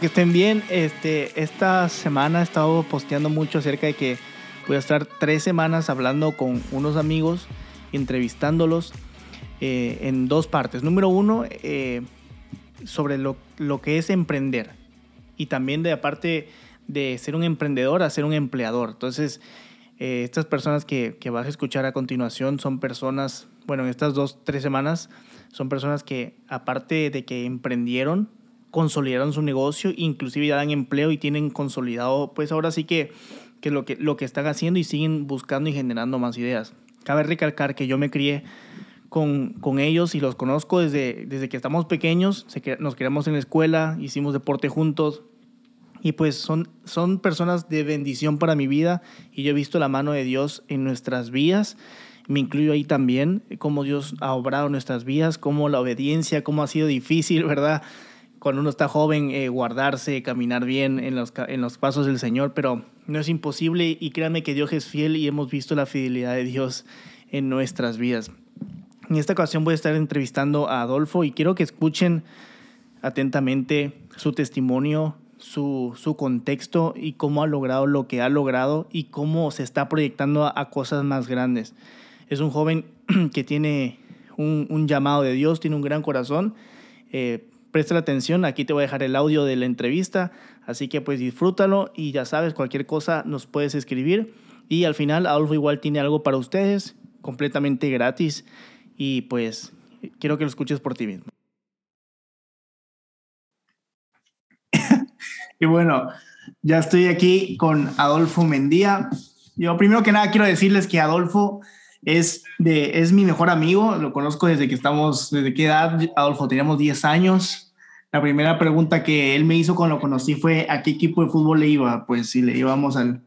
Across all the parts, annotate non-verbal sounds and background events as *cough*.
Que estén bien. Este, esta semana he estado posteando mucho acerca de que voy a estar tres semanas hablando con unos amigos, entrevistándolos eh, en dos partes. Número uno, eh, sobre lo, lo, que es emprender. Y también de aparte de ser un emprendedor a un empleador. Entonces, eh, estas personas que, que, vas a escuchar a continuación son personas, bueno, en estas dos, tres semanas, son personas que aparte de que emprendieron, consolidaron su negocio, inclusive ya dan empleo y tienen consolidado, pues ahora sí que, que, lo, que lo que están haciendo y siguen buscando y generando más ideas. Cabe recalcar que yo me crié con, con ellos y los conozco desde, desde que estamos pequeños, nos criamos en la escuela, hicimos deporte juntos, y pues son, son personas de bendición para mi vida y yo he visto la mano de Dios en nuestras vidas. Me incluyo ahí también, cómo Dios ha obrado nuestras vidas, cómo la obediencia, cómo ha sido difícil, ¿verdad? Cuando uno está joven, eh, guardarse, caminar bien en los, en los pasos del Señor, pero no es imposible y créanme que Dios es fiel y hemos visto la fidelidad de Dios en nuestras vidas. En esta ocasión voy a estar entrevistando a Adolfo y quiero que escuchen atentamente su testimonio, su, su, contexto y cómo ha logrado lo que ha logrado y cómo se está proyectando a, a cosas más grandes. Es un joven *clears throat* que tiene un, un, llamado de Dios, tiene un gran corazón. Eh, presta la atención, aquí te voy a dejar el audio de la entrevista, así que pues disfrútalo y ya sabes, cualquier cosa nos puedes escribir. Y al final Adolfo igual tiene algo para ustedes, completamente gratis, y pues quiero que lo escuches por ti mismo. *laughs* Y bueno, ya estoy aquí con Adolfo Mendía. Yo primero que nada quiero decirles que Adolfo es, de, es mi mejor amigo, lo conozco desde que estamos, desde qué edad, Adolfo, teníamos 10 años. La primera pregunta que él me hizo cuando lo conocí fue a qué equipo de fútbol le iba, pues si le íbamos al,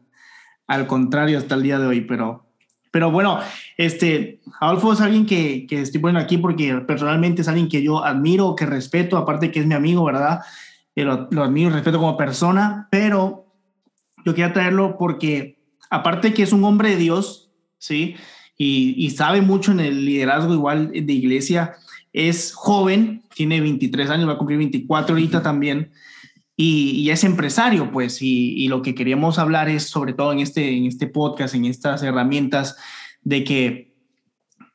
al contrario hasta el día de hoy, pero, pero bueno, este, Adolfo es alguien que, que estoy poniendo aquí porque personalmente es alguien que yo admiro, que respeto, aparte que es mi amigo, ¿verdad? lo, lo admiro respeto como persona, pero yo quería traerlo porque, aparte que es un hombre de Dios, ¿sí? Y, y, sabe mucho en el liderazgo igual de iglesia, es joven, tiene 23 años, va a cumplir 24 ahorita también, y, y es empresario, pues, y, y, lo que queríamos hablar es, sobre todo en este, en este podcast, en estas herramientas, de que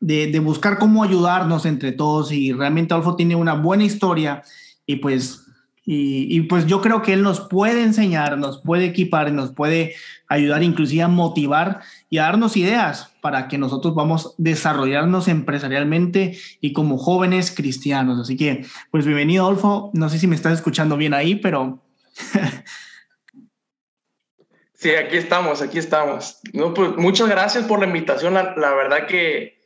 de, de buscar cómo ayudarnos entre todos, y realmente Adolfo tiene una buena historia, y pues y, pues yo creo que él nos puede enseñar, nos puede equipar, nos puede ayudar inclusive a motivar y a darnos ideas para que nosotros vamos desarrollarnos empresarialmente y como jóvenes cristianos. Así que, pues bienvenido, Adolfo. No sé si me estás escuchando bien ahí, pero... *laughs* sí, aquí estamos, aquí estamos. No, pues muchas gracias por la invitación. La, verdad que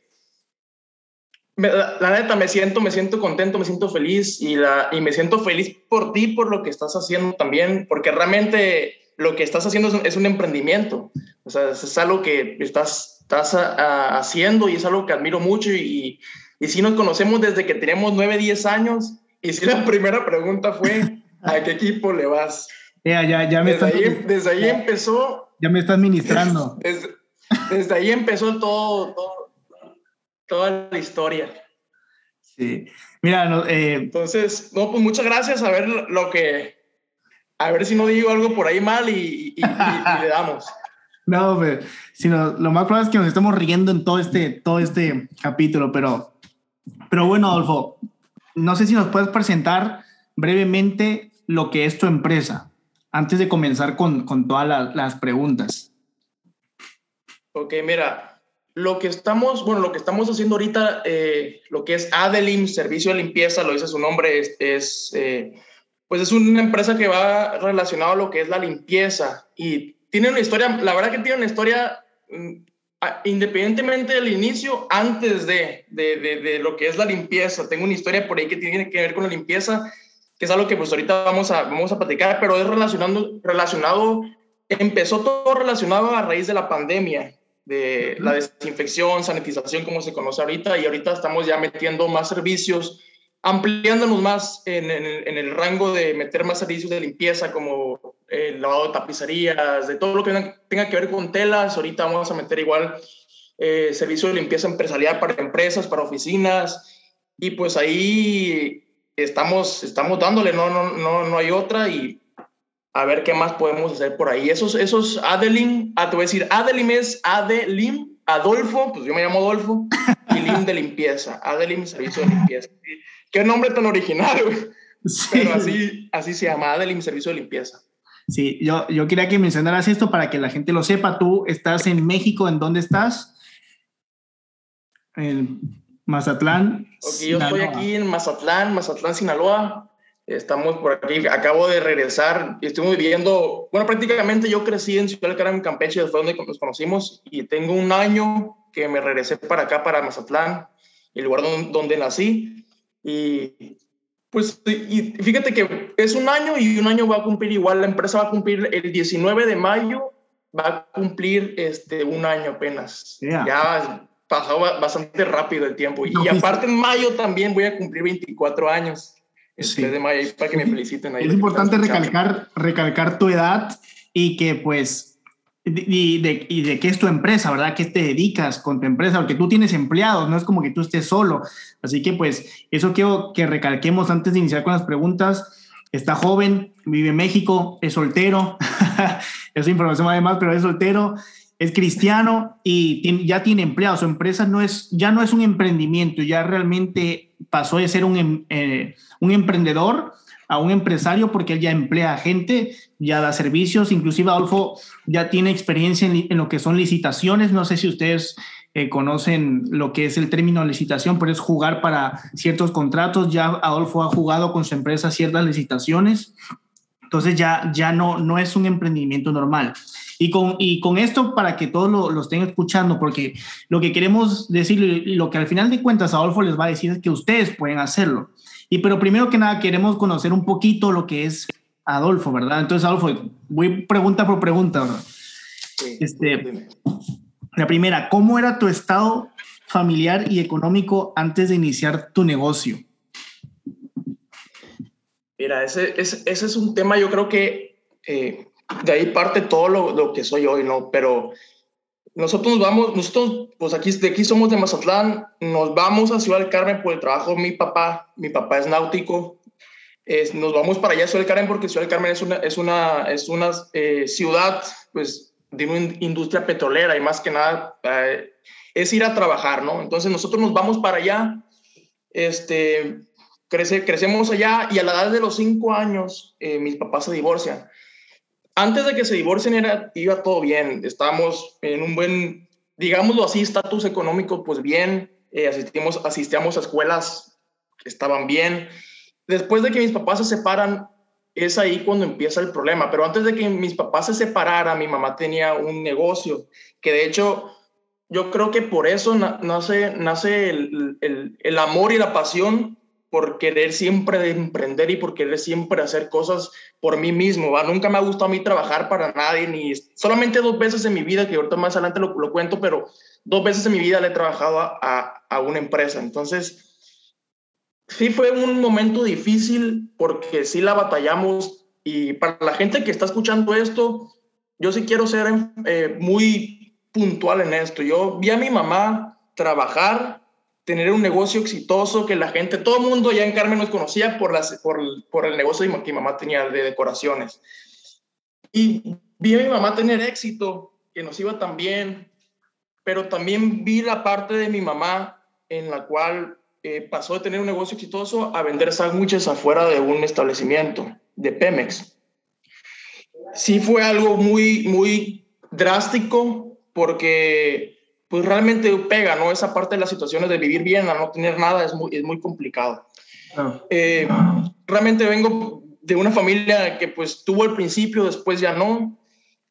la, la, neta, me siento, me siento contento, me siento feliz y, la, y me siento feliz por ti, por lo que estás haciendo también, porque realmente lo que estás haciendo es un, es un emprendimiento. O sea, es algo que estás, estás a, a, haciendo y es algo que admiro mucho y, y sí nos conocemos desde que tenemos 9, 10 años y sí la primera pregunta fue, *laughs* ¿a qué equipo le vas? Ya, ya, ya me desde, ahí, desde ahí empezó... Ya me estás ministrando. *laughs* Desde, desde ahí empezó todo, todo toda la historia. Sí. Mira, no, eh... entonces, no, pues muchas gracias. A ver lo que, a ver si no digo algo por ahí mal y, y, y, y le damos. *laughs* No, pero, sino lo más probable es que nos estemos riendo en todo este, todo este capítulo, pero, pero bueno, Adolfo, no sé si nos puedes presentar brevemente lo que es tu empresa, antes de comenzar con, con todas las, las preguntas. Ok, mira, lo que estamos, bueno, lo que estamos haciendo ahorita, eh, lo que es Adelim, servicio de limpieza, lo dice su nombre, es, es eh, pues es una empresa que va relacionado a lo que es la limpieza y tiene una historia, la verdad que tiene una historia mm, independientemente del inicio, antes de, de, de, de, lo que es la limpieza. Tengo una historia por ahí que tiene que ver con la limpieza, que es algo que pues ahorita vamos a, vamos a platicar, pero es relacionando, relacionado, empezó todo relacionado a raíz de la pandemia de la desinfección, sanitización, como se conoce ahorita, y ahorita estamos ya metiendo más servicios, ampliándonos más en, en, en el rango de meter más servicios de limpieza, como el lavado de tapicerías, de todo lo que tenga que ver con telas. Ahorita vamos a meter igual eh, servicio de limpieza empresarial para empresas, para oficinas, y pues ahí estamos, estamos dándole, no, no, no, no hay otra, y a ver qué más podemos hacer por ahí. Esos, esos Adelim, ah, te voy a decir, Adelim es Adelim, Adolfo, pues yo me llamo Adolfo, y Lim de limpieza, Adelim Servicio de Limpieza. Qué nombre tan original, güey. Pero así, así se llama, Adelim Servicio de Limpieza. Sí, yo, yo quería que mencionaras esto para que la gente lo sepa. Tú estás en México, ¿en dónde estás? En Mazatlán. Ok, yo estoy aquí en Mazatlán, Mazatlán, Sinaloa. Estamos por aquí, acabo de regresar y estoy viviendo, bueno, prácticamente yo crecí en Ciudad del Carmen, Campeche, fue donde nos conocimos y tengo un año que me regresé para acá, para Mazatlán, el lugar donde, donde nací. Y pues y fíjate que es un año y un año va a cumplir igual, la empresa va a cumplir el 19 de mayo, va a cumplir este, un año apenas. Ya pasó bastante rápido el tiempo. y aparte en mayo también voy a cumplir 24 años de mayo, para que me feliciten. es importante recalcar, recalcar tu edad y que pues y de, y de qué es tu empresa, ¿verdad? ¿Qué te dedicas con tu empresa? Porque tú tienes empleados, no es como que tú estés solo. Así que pues eso quiero que recalquemos antes de iniciar con las preguntas. Está joven, vive en México, es soltero, *laughs* esa información además, pero es soltero, es cristiano y ya tiene empleados. Su empresa no es, ya no es un emprendimiento, ya realmente pasó de ser un, em, eh, un emprendedor a un empresario porque él ya emplea gente, ya da servicios, inclusive Adolfo ya tiene experiencia en, lo que son licitaciones, no sé si ustedes eh, conocen lo que es el término licitación, pero es jugar para ciertos contratos, ya Adolfo ha jugado con su empresa ciertas licitaciones, entonces ya, ya no, no es un emprendimiento normal. Y con, y con esto, para que todos lo, lo, estén escuchando, porque lo que queremos decir, lo que al final de cuentas Adolfo les va a decir es que ustedes pueden hacerlo. Y pero primero que nada queremos conocer un poquito lo que es Adolfo, ¿verdad? Entonces, Adolfo, voy pregunta por pregunta, ¿verdad? este, la primera, ¿cómo era tu estado familiar y económico antes de iniciar tu negocio? Mira, ese, ese, ese es un tema, yo creo que eh, de ahí parte todo lo, lo, que soy hoy, ¿no? Pero nosotros nos vamos, nosotros, pues aquí, de aquí somos de Mazatlán, nos vamos a Ciudad del Carmen por el trabajo mi papá, mi papá es náutico, nos vamos para allá a Ciudad del Carmen porque Ciudad del Carmen es una, es una, es una eh, ciudad, pues, de una industria petrolera y más que nada eh, es ir a trabajar, ¿no? Entonces nosotros nos vamos para allá, este, crece, crecemos allá y a la edad de los cinco años eh, mis papás se divorcian antes de que se divorcien era, iba todo bien, estábamos en un buen, digámoslo así, estatus económico, pues bien, eh, asistimos, asistíamos a escuelas que estaban bien. Después de que mis papás se separan, es ahí cuando empieza el problema, pero antes de que mis papás se separaran, mi mamá tenía un negocio, que de hecho yo creo que por eso nace, nace el, el, el amor y la pasión por querer siempre emprender y por querer siempre hacer cosas por mí mismo. ¿va? Nunca me ha gustado a mí trabajar para nadie, ni solamente dos veces en mi vida, que ahorita más adelante lo, lo cuento, pero dos veces en mi vida le he trabajado a, a, una empresa. Entonces, sí fue un momento difícil porque sí la batallamos y para la gente que está escuchando esto, yo sí quiero ser eh, muy puntual en esto. Yo vi a mi mamá trabajar tener un negocio exitoso que la gente, todo el mundo ya en Carmen nos conocía por, las, por, por el negocio que mi mamá tenía de decoraciones. Y vi a mi mamá tener éxito, que nos iba tan bien, pero también vi la parte de mi mamá en la cual eh, pasó de tener un negocio exitoso a vender sándwiches afuera de un establecimiento de Pemex. Sí fue algo muy, muy drástico porque pues realmente pega, ¿no? Esa parte de las situaciones de vivir bien a no tener nada es muy, es muy complicado. Eh, realmente vengo de una familia que pues tuvo al principio, después ya no.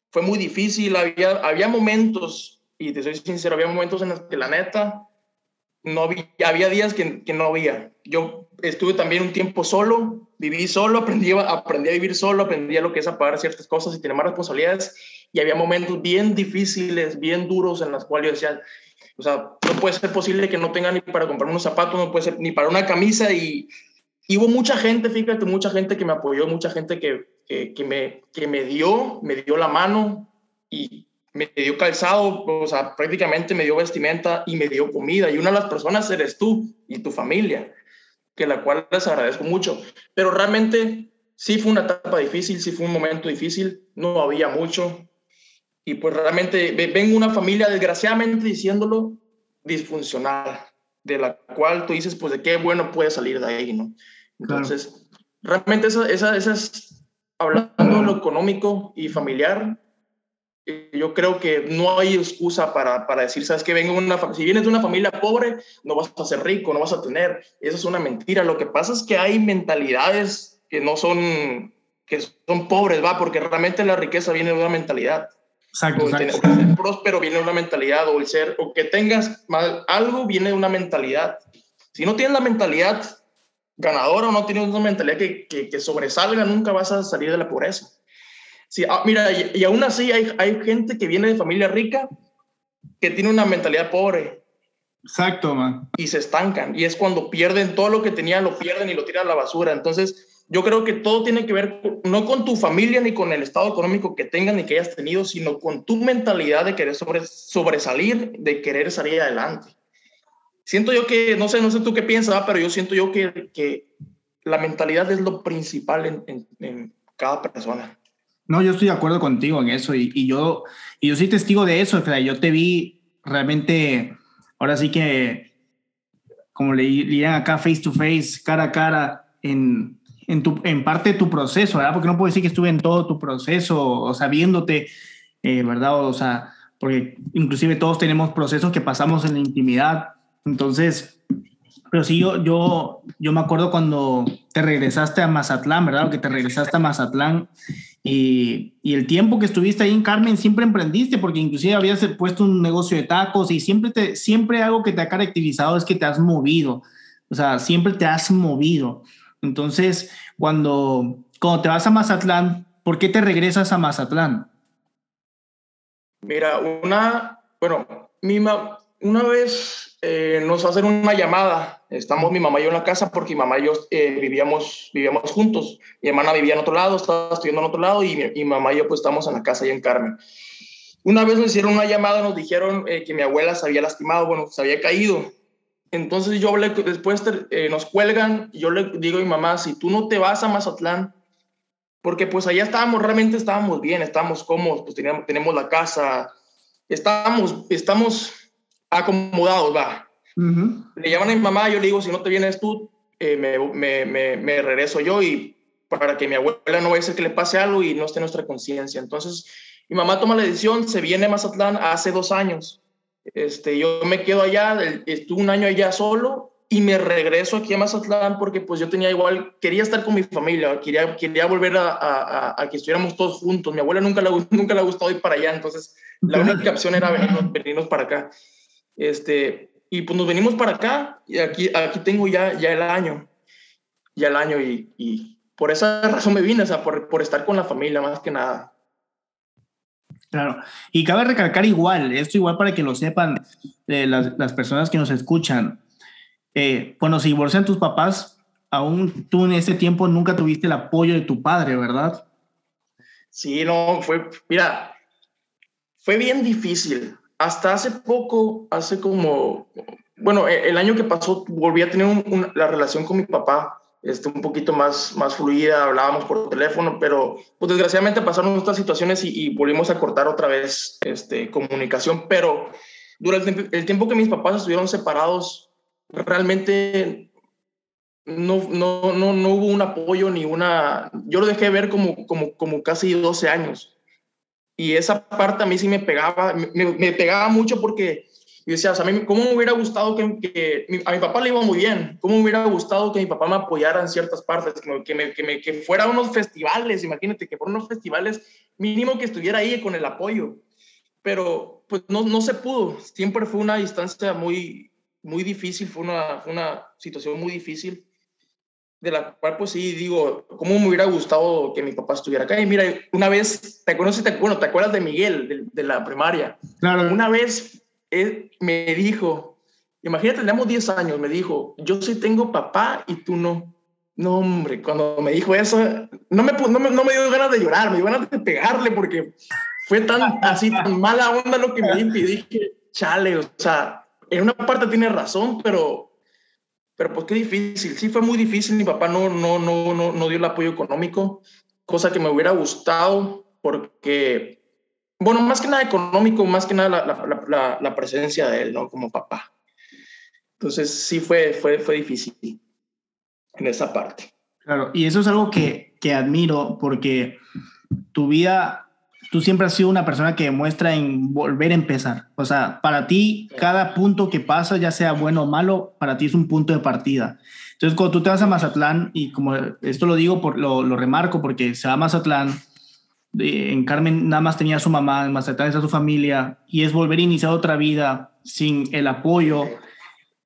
Fue muy difícil, había, había momentos, y te soy sincero, había momentos en los que la neta, no había, había días que, que no había. Yo estuve también un tiempo solo, viví solo, aprendí, aprendí a vivir solo, aprendí a lo que es apagar ciertas cosas y tener más responsabilidades y había momentos bien difíciles, bien duros en los cuales yo decía, o sea, no puede ser posible que no tenga ni para comprar unos zapatos, no puede ser ni para una camisa y, hubo mucha gente, fíjate, mucha gente que me apoyó, mucha gente que, que, me, que me dio, me dio la mano y me dio calzado, o sea, prácticamente me dio vestimenta y me dio comida. Y una de las personas eres tú y tu familia, que la cual les agradezco mucho. Pero realmente sí fue una etapa difícil, sí fue un momento difícil, no había mucho. Y pues realmente vengo una familia, desgraciadamente diciéndolo, disfuncional, de la cual tú dices, pues de qué bueno puede salir de ahí, ¿no? Entonces, realmente esa, esa, esas, hablando de lo económico y familiar, yo creo que no hay excusa para, para decir, sabes que vengo una si vienes de una familia pobre, no vas a ser rico, no vas a tener. Eso es una mentira. Lo que pasa es que hay mentalidades que no son, que son pobres, va, porque realmente la riqueza viene de una mentalidad. Exacto, o, El ser próspero viene de una mentalidad, o el ser, o que tengas mal, algo viene de una mentalidad. Si no tienes la mentalidad ganadora o no tienes una mentalidad que, que, que sobresalga, nunca vas a salir de la pobreza. Sí, ah, mira, y, aún así hay, hay gente que viene de familia rica que tiene una mentalidad pobre. Exacto, man. Y se estancan. Y es cuando pierden todo lo que tenían, lo pierden y lo tiran a la basura. Entonces, yo creo que todo tiene que ver no con tu familia ni con el estado económico que tengas ni que hayas tenido, sino con tu mentalidad de querer sobre, sobresalir, de querer salir adelante. Siento yo que, no sé, no sé tú qué piensas, pero yo siento yo que, que la mentalidad es lo principal en, en, en cada persona. No, yo estoy de acuerdo contigo en eso y, y yo, y yo soy testigo de eso. O yo te vi realmente, ahora sí que, como le dirían acá, face to face, cara a cara, en, en, tu, en parte de tu proceso, ¿verdad? Porque no puedo decir que estuve en todo tu proceso, o sea, viéndote, eh, ¿verdad? O sea, porque inclusive todos tenemos procesos que pasamos en la intimidad. Entonces, pero sí, yo, yo, yo me acuerdo cuando te regresaste a Mazatlán, ¿verdad? Que te regresaste a Mazatlán y, y, el tiempo que estuviste ahí en Carmen siempre emprendiste, porque inclusive habías puesto un negocio de tacos y siempre, te, siempre algo que te ha caracterizado es que te has movido, o sea, siempre te has movido. Entonces, cuando, cuando te vas a Mazatlán, ¿por qué te regresas a Mazatlán? Mira, una, bueno, mi una vez eh, nos hacen una llamada Estamos mi mamá y yo en la casa porque mi mamá y yo eh, vivíamos, vivíamos juntos. Mi hermana vivía en otro lado, estaba estudiando en otro lado y mi, mamá y yo pues estamos en la casa ahí en Carmen. Una vez nos hicieron una llamada, nos dijeron eh, que mi abuela se había lastimado, bueno, se había caído. Entonces yo hablé, después eh, nos cuelgan y yo le digo a mi mamá, si tú no te vas a Mazatlán, porque pues allá estábamos, realmente estábamos bien, estábamos cómodos, pues teníamos, tenemos la casa, estábamos, estamos acomodados, va le llaman a mi mamá, yo le digo, si no te vienes tú, eh, me, me, me, regreso yo y para que mi abuela no vaya a ser que le pase algo y no esté nuestra conciencia. Entonces, mi mamá toma la decisión, se viene a Mazatlán hace dos años. Este, yo me quedo allá, estuve un año allá solo y me regreso aquí a Mazatlán porque pues yo tenía igual, quería estar con mi familia, quería, quería volver a, a, a que estuviéramos todos juntos. Mi abuela nunca le, nunca le ha gustado ir para allá, entonces la única opción era venirnos, venirnos para acá. Este, y pues nos venimos para acá y aquí, aquí tengo ya, ya el año, ya el año y, y por esa razón me vine, o sea, por, por estar con la familia más que nada. Claro, y cabe recalcar igual, esto igual para que lo sepan eh, las, las, personas que nos escuchan. Eh, cuando se divorcian tus papás, aún tú en ese tiempo nunca tuviste el apoyo de tu padre, ¿verdad? Sí, no, fue, mira, fue bien difícil, hasta hace poco, hace como, bueno, e, el año que pasó volví a tener la relación con mi papá este, un poquito más, más fluida, hablábamos por teléfono, pero pues desgraciadamente pasaron estas situaciones y, volvimos a cortar otra vez este, comunicación, pero durante el tiempo que mis papás estuvieron separados, realmente no, no, no, no hubo un apoyo ni una... Yo lo dejé ver como, como, como casi 12 años. Y esa parte a mí sí me pegaba, me, pegaba mucho porque yo decía, o sea, a mí, ¿cómo me hubiera gustado que, que, a mi papá le iba muy bien? ¿Cómo me hubiera gustado que mi papá me apoyara en ciertas partes? Que, me, que, me, que fuera a unos festivales, imagínate, que fuera unos festivales, mínimo que estuviera ahí con el apoyo. Pero pues no, no se pudo, siempre fue una distancia muy, muy difícil, fue una, fue una situación muy difícil de la cual pues sí digo, ¿cómo me hubiera gustado que mi papá estuviera acá? Y mira, una vez, ¿te acuerdas, te, bueno, ¿te acuerdas de Miguel, de, la primaria? Claro. Una vez él me dijo, imagínate, tenemos 10 años, me dijo, yo sí tengo papá y tú no. No, hombre, cuando me dijo eso, no me, no me, no me dio ganas de llorar, me dio ganas de pegarle porque fue tan así, tan mala onda lo que me dijo y dije, chale, o sea, en una parte tiene razón, pero pero pues qué difícil, sí fue muy difícil, mi papá no, no, no, no, no dio el apoyo económico, cosa que me hubiera gustado porque, bueno, más que nada económico, más que nada la, la, la, presencia de él, ¿no? Como papá. Entonces sí fue, fue, fue difícil en esa parte. Claro, y eso es algo que, que admiro porque tu vida, tú siempre has sido una persona que demuestra en volver a empezar. O sea, para ti, cada punto que pasa, ya sea bueno o malo, para ti es un punto de partida. Entonces, cuando tú te vas a Mazatlán, y como esto lo digo, por, lo, lo remarco porque se va a Mazatlán, en Carmen nada más tenía a su mamá, en Mazatlán está su familia, y es volver a iniciar otra vida sin el apoyo,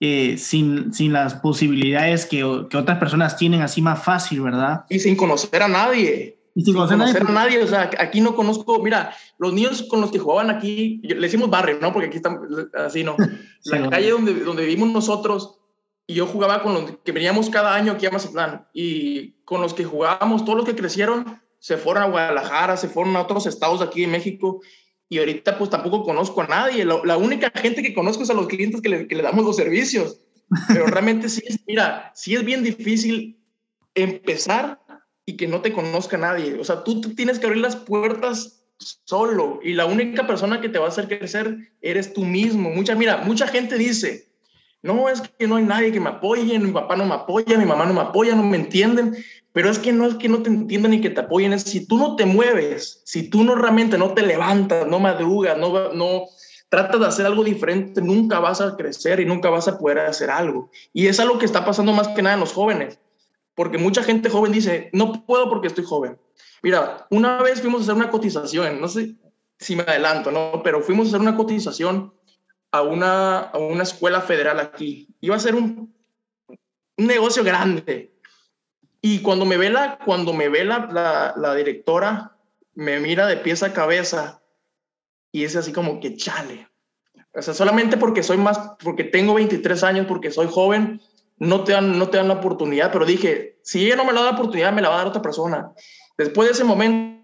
eh, sin, sin las posibilidades que, que, otras personas tienen así más fácil, ¿verdad? Y sin conocer a nadie. Y sin conocer, a nadie. O sea, aquí no conozco, mira, los niños con los que jugaban aquí, le decimos barrio, ¿no? Porque aquí están así, ¿no? *laughs* La calle donde, donde vivimos nosotros, y yo jugaba con los que veníamos cada año aquí a Mazatlán, y con los que jugábamos, todos los que crecieron, se fueron a Guadalajara, se fueron a otros estados de aquí en México, y ahorita pues tampoco conozco a nadie. La, única gente que conozco es a los clientes que le, que le damos los servicios. Pero *laughs* realmente sí es, mira, sí es bien difícil empezar y que no te conozca nadie. O sea, tú tienes que abrir las puertas solo y la única persona que te va a hacer crecer eres tú mismo. Mucha, mira, mucha gente dice, no, es que no hay nadie que me apoye, mi papá no me apoya, mi mamá no me apoya, no me entienden. Pero es que no es que no te entiendan ni que te apoyen, es si tú no te mueves, si tú no realmente no te levantas, no madrugas, no, no tratas de hacer algo diferente, nunca vas a crecer y nunca vas a poder hacer algo. Y es algo que está pasando más que nada en los jóvenes, porque mucha gente joven dice, no puedo porque estoy joven. Mira, una vez fuimos a hacer una cotización, no sé si me adelanto, ¿no? Pero fuimos a hacer una cotización a una, a una escuela federal aquí. Iba a ser un, un negocio grande y cuando me ve la, cuando me ve la, la, directora, me mira de pies a cabeza y es así como que chale. O sea, solamente porque soy más, porque tengo 23 años, porque soy joven, no te dan, no te dan la oportunidad, pero dije, si ella no me la da la oportunidad, me la va a dar otra persona. Después de ese momento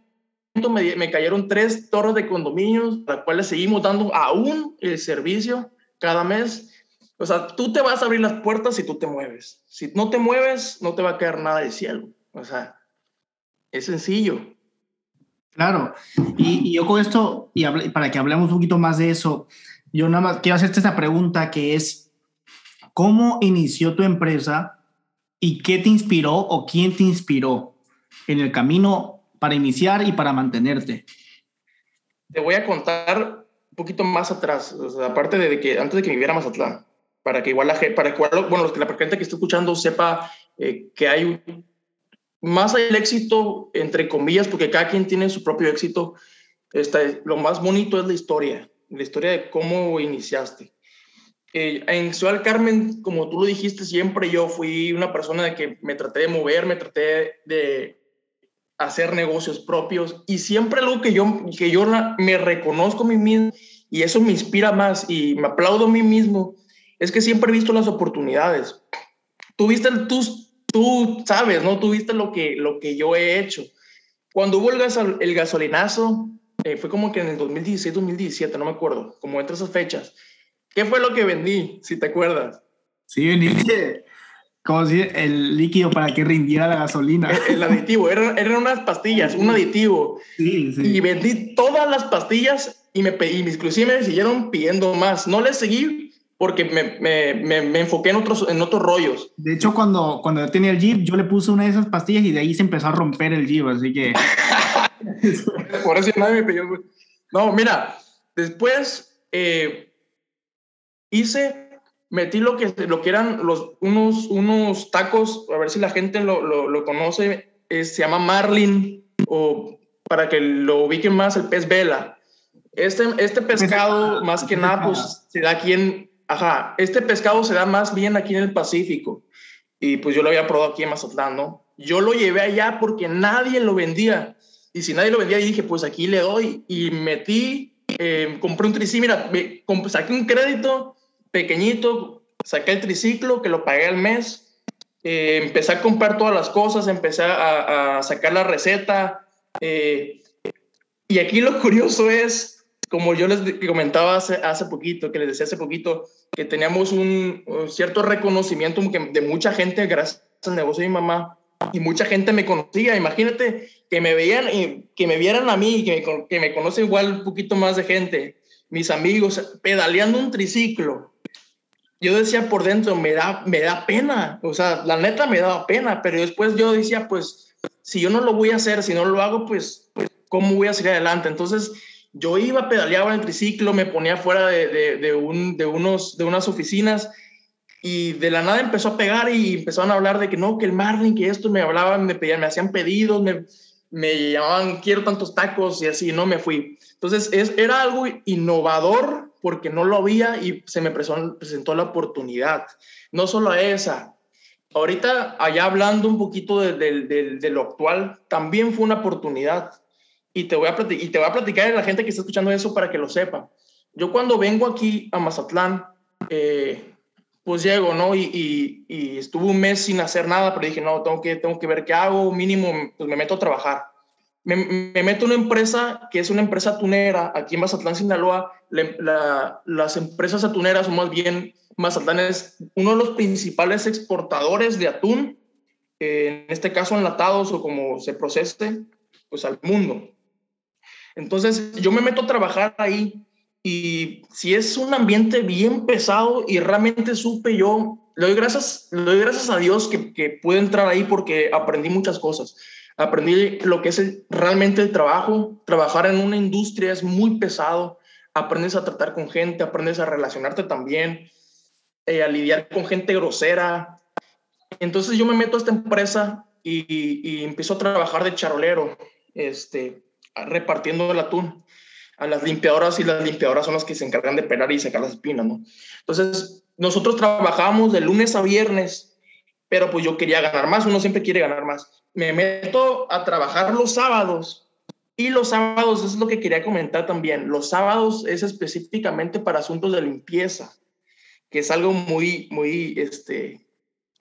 me, me cayeron tres torres de condominios, a las cuales seguimos dando aún el servicio cada mes o sea, tú te vas a abrir las puertas si tú te mueves. Si no te mueves, no te va a caer nada del cielo. O sea, es sencillo. Claro. Y, yo con esto, y para que hablemos un poquito más de eso, yo nada más quiero hacerte esta pregunta que es, ¿cómo inició tu empresa y qué te inspiró o quién te inspiró en el camino para iniciar y para mantenerte? Te voy a contar un poquito más atrás, o sea, aparte de que antes de que viviera Mazatlán para que igual la gente, para que bueno, la gente que está escuchando sepa eh, que hay más el éxito, entre comillas, porque cada quien tiene su propio éxito. Esta, lo más bonito es la historia, la historia de cómo iniciaste. Eh, en Ciudad Carmen, como tú lo dijiste, siempre yo fui una persona de que me traté de mover, me traté de hacer negocios propios y siempre algo que yo, que yo me reconozco a mí mismo y eso me inspira más y me aplaudo a mí mismo es que siempre he visto las oportunidades. Tú viste, tú, tú sabes, ¿no? Tú viste lo que, lo que yo he hecho. Cuando hubo el, gasolinazo, eh, fue como que en el 2016, 2017, no me acuerdo, como entre esas fechas. ¿Qué fue lo que vendí, si te acuerdas? Sí, vendiste como si el líquido para que rindiera la gasolina. El, aditivo, eran, eran, unas pastillas, un aditivo. Sí, sí. Y vendí todas las pastillas y, me, y inclusive me siguieron pidiendo más. No les seguí porque me, me, me, enfoqué en otros, en otros rollos. De hecho, cuando, cuando yo tenía el Jeep, yo le puse una de esas pastillas y de ahí se empezó a romper el Jeep, así que... *laughs* Por eso nadie me pidió... No, mira, después eh, hice, metí lo que, lo que eran los, unos, unos tacos, a ver si la gente lo, lo, lo conoce, se llama Marlin, o para que lo ubiquen más, el pez vela. Este, este pescado, más que nada, pues se da aquí en, ajá, este pescado se da más bien aquí en el Pacífico. Y pues yo lo había probado aquí en Mazatlán, ¿no? Yo lo llevé allá porque nadie lo vendía. Y si nadie lo vendía, dije, pues aquí le doy. Y metí, eh, compré un triciclo, mira, saqué un crédito pequeñito, saqué el triciclo que lo pagué al mes. Eh, empecé a comprar todas las cosas, empecé a, sacar la receta. Eh, y aquí lo *laughs* curioso es como yo les comentaba hace, hace poquito, que les decía hace poquito, que teníamos un, cierto reconocimiento de mucha gente gracias al negocio de mi mamá y mucha gente me conocía. Imagínate que me veían y que me vieran a mí, que me, que me conoce igual un poquito más de gente, mis amigos, pedaleando un triciclo. Yo decía por dentro, me da, me da pena, o sea, la neta me daba pena, pero después yo decía, pues, si yo no lo voy a hacer, si no lo hago, pues, pues ¿cómo voy a seguir adelante? Entonces, yo iba, pedaleaba en el triciclo, me ponía fuera de, de, un, de, unos, de unas oficinas y de la nada empezó a pegar y empezaron a hablar de que no, que el marlin, que esto, me hablaban, me pedían, me hacían pedidos, me, me llamaban, quiero tantos tacos y así, no me fui. Entonces, es, era algo innovador porque no lo había y se me presentó, la oportunidad. No solo esa, ahorita allá hablando un poquito de, de, de, lo actual, también fue una oportunidad y te voy a platicar, y te voy a platicar a la gente que está escuchando eso para que lo sepa. Yo cuando vengo aquí a Mazatlán, eh, pues llego, ¿no? Y, y, estuve un mes sin hacer nada, pero dije, no, tengo que, tengo que ver qué hago, mínimo, pues me meto a trabajar. Me, me meto a una empresa que es una empresa tunera, aquí en Mazatlán, Sinaloa, las empresas atuneras, o más bien Mazatlán es uno de los principales exportadores de atún, en este caso enlatados o como se procese, pues al mundo. Entonces yo me meto a trabajar ahí y si es un ambiente bien pesado y realmente supe yo, le doy gracias, le doy gracias a Dios que, que pude entrar ahí porque aprendí muchas cosas. Aprendí lo que es realmente el trabajo. Trabajar en una industria es muy pesado. Aprendes a tratar con gente, aprendes a relacionarte también, eh, a lidiar con gente grosera. Entonces yo me meto a esta empresa y, y empiezo a trabajar de charolero. Este, repartiendo el atún a las limpiadoras y las limpiadoras son las que se encargan de pelar y sacar las espinas, ¿no? Entonces, nosotros trabajamos de lunes a viernes, pero pues yo quería ganar más, uno siempre quiere ganar más. Me meto a trabajar los sábados y los sábados, eso es lo que quería comentar también, los sábados es específicamente para asuntos de limpieza, que es algo muy, muy, este,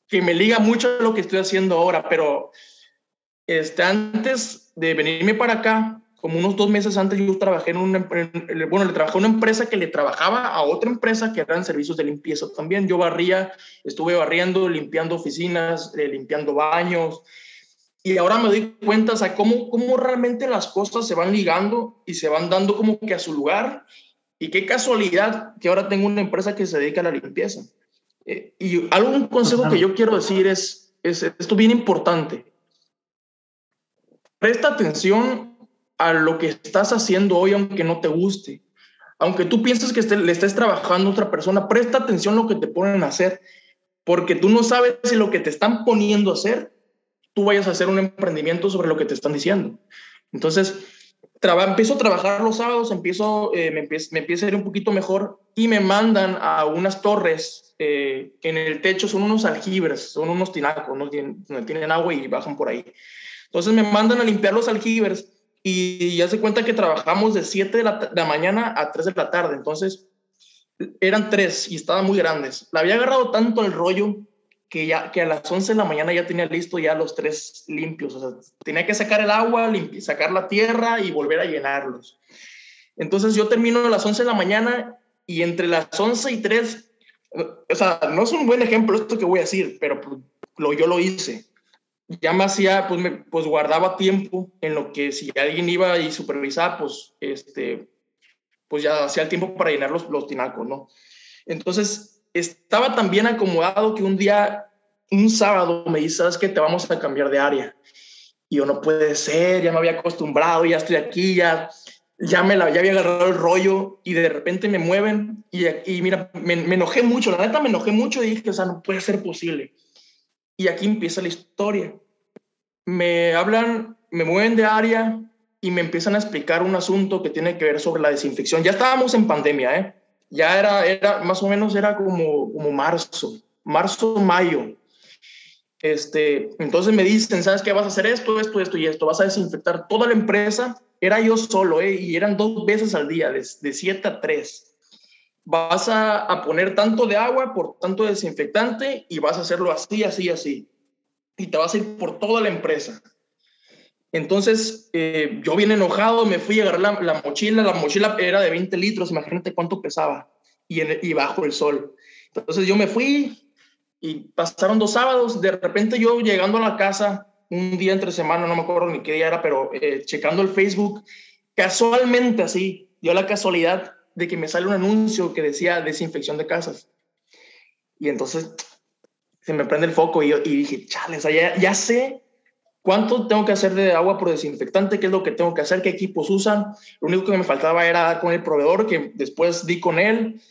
que me liga mucho a lo que estoy haciendo ahora, pero este, antes de venirme para acá, como unos dos meses antes yo trabajé en una, bueno, le trabajé a una empresa que le trabajaba a otra empresa que eran servicios de limpieza también. Yo barría, estuve barriendo, limpiando oficinas, eh, limpiando baños. Y ahora me doy cuenta, o sea, cómo, cómo realmente las cosas se van ligando y se van dando como que a su lugar. Y qué casualidad que ahora tengo una empresa que se dedica a la limpieza. Eh, y algo, un consejo que yo quiero decir es, es esto bien importante. Presta atención a lo que estás haciendo hoy, aunque no te guste. Aunque tú pienses que le estés trabajando a otra persona, presta atención a lo que te ponen a hacer, porque tú no sabes si lo que te están poniendo a hacer, tú vayas a hacer un emprendimiento sobre lo que te están diciendo. Entonces, empiezo a trabajar los sábados, empiezo, eh, me, empiezo, a ir un poquito mejor y me mandan a unas torres eh, en el techo, son unos aljibres, son unos tinacos, ¿no? tienen, tienen agua y bajan por ahí. Entonces me mandan a limpiar los aljibres y ya se cuenta que trabajamos de 7 de, la, mañana a 3 de la tarde, entonces eran tres y estaban muy grandes. La había agarrado tanto el rollo que, ya, que a las 11 de la mañana ya tenía listo ya los tres limpios, o sea, tenía que sacar el agua, sacar la tierra y volver a llenarlos. Entonces yo termino a las 11 de la mañana y entre las 11 y 3, o sea, no es un buen ejemplo esto que voy a decir, pero pues, lo, yo lo hice ya me hacía, pues, me, pues guardaba tiempo en lo que si alguien iba y supervisaba, pues, este, pues ya hacía el tiempo para llenar los, los tinacos, ¿no? Entonces, estaba tan bien acomodado que un día, un sábado, me dice, ¿sabes qué? Te vamos a cambiar de área. Y yo, no puede ser, ya me había acostumbrado, ya estoy aquí, ya, ya, me la, ya había agarrado el rollo y de repente me mueven y, y mira, me, me enojé mucho, la neta me enojé mucho y dije, o sea, no puede ser posible y aquí empieza la historia. Me hablan, me mueven de área y me empiezan a explicar un asunto que tiene que ver sobre la desinfección. Ya estábamos en pandemia, ¿eh? Ya era, era más o menos era como, como marzo, marzo, mayo. Este, entonces me dicen, ¿sabes qué? Vas a hacer esto, esto, esto y esto. Vas a desinfectar toda la empresa. Era yo solo, ¿eh? Y eran dos veces al día, de, de 7 a 3 vas a, poner tanto de agua por tanto desinfectante y vas a hacerlo así, así, así. Y te vas a ir por toda la empresa. Entonces, eh, yo bien enojado, me fui a agarrar la, mochila. La mochila era de 20 litros, imagínate cuánto pesaba. Y, y bajo el sol. Entonces, yo me fui y pasaron dos sábados. De repente, yo llegando a la casa, un día entre semana, no me acuerdo ni qué día era, pero eh, checando el Facebook, casualmente así, dio la casualidad de que me sale un anuncio que decía desinfección de casas. Y entonces se me prende el foco y, yo, y dije, chale, ya, ya sé ¿Cuánto tengo que hacer de agua por desinfectante? ¿Qué es lo que tengo que hacer? ¿Qué equipos usan? Lo único que me faltaba era con el proveedor, que después di con él.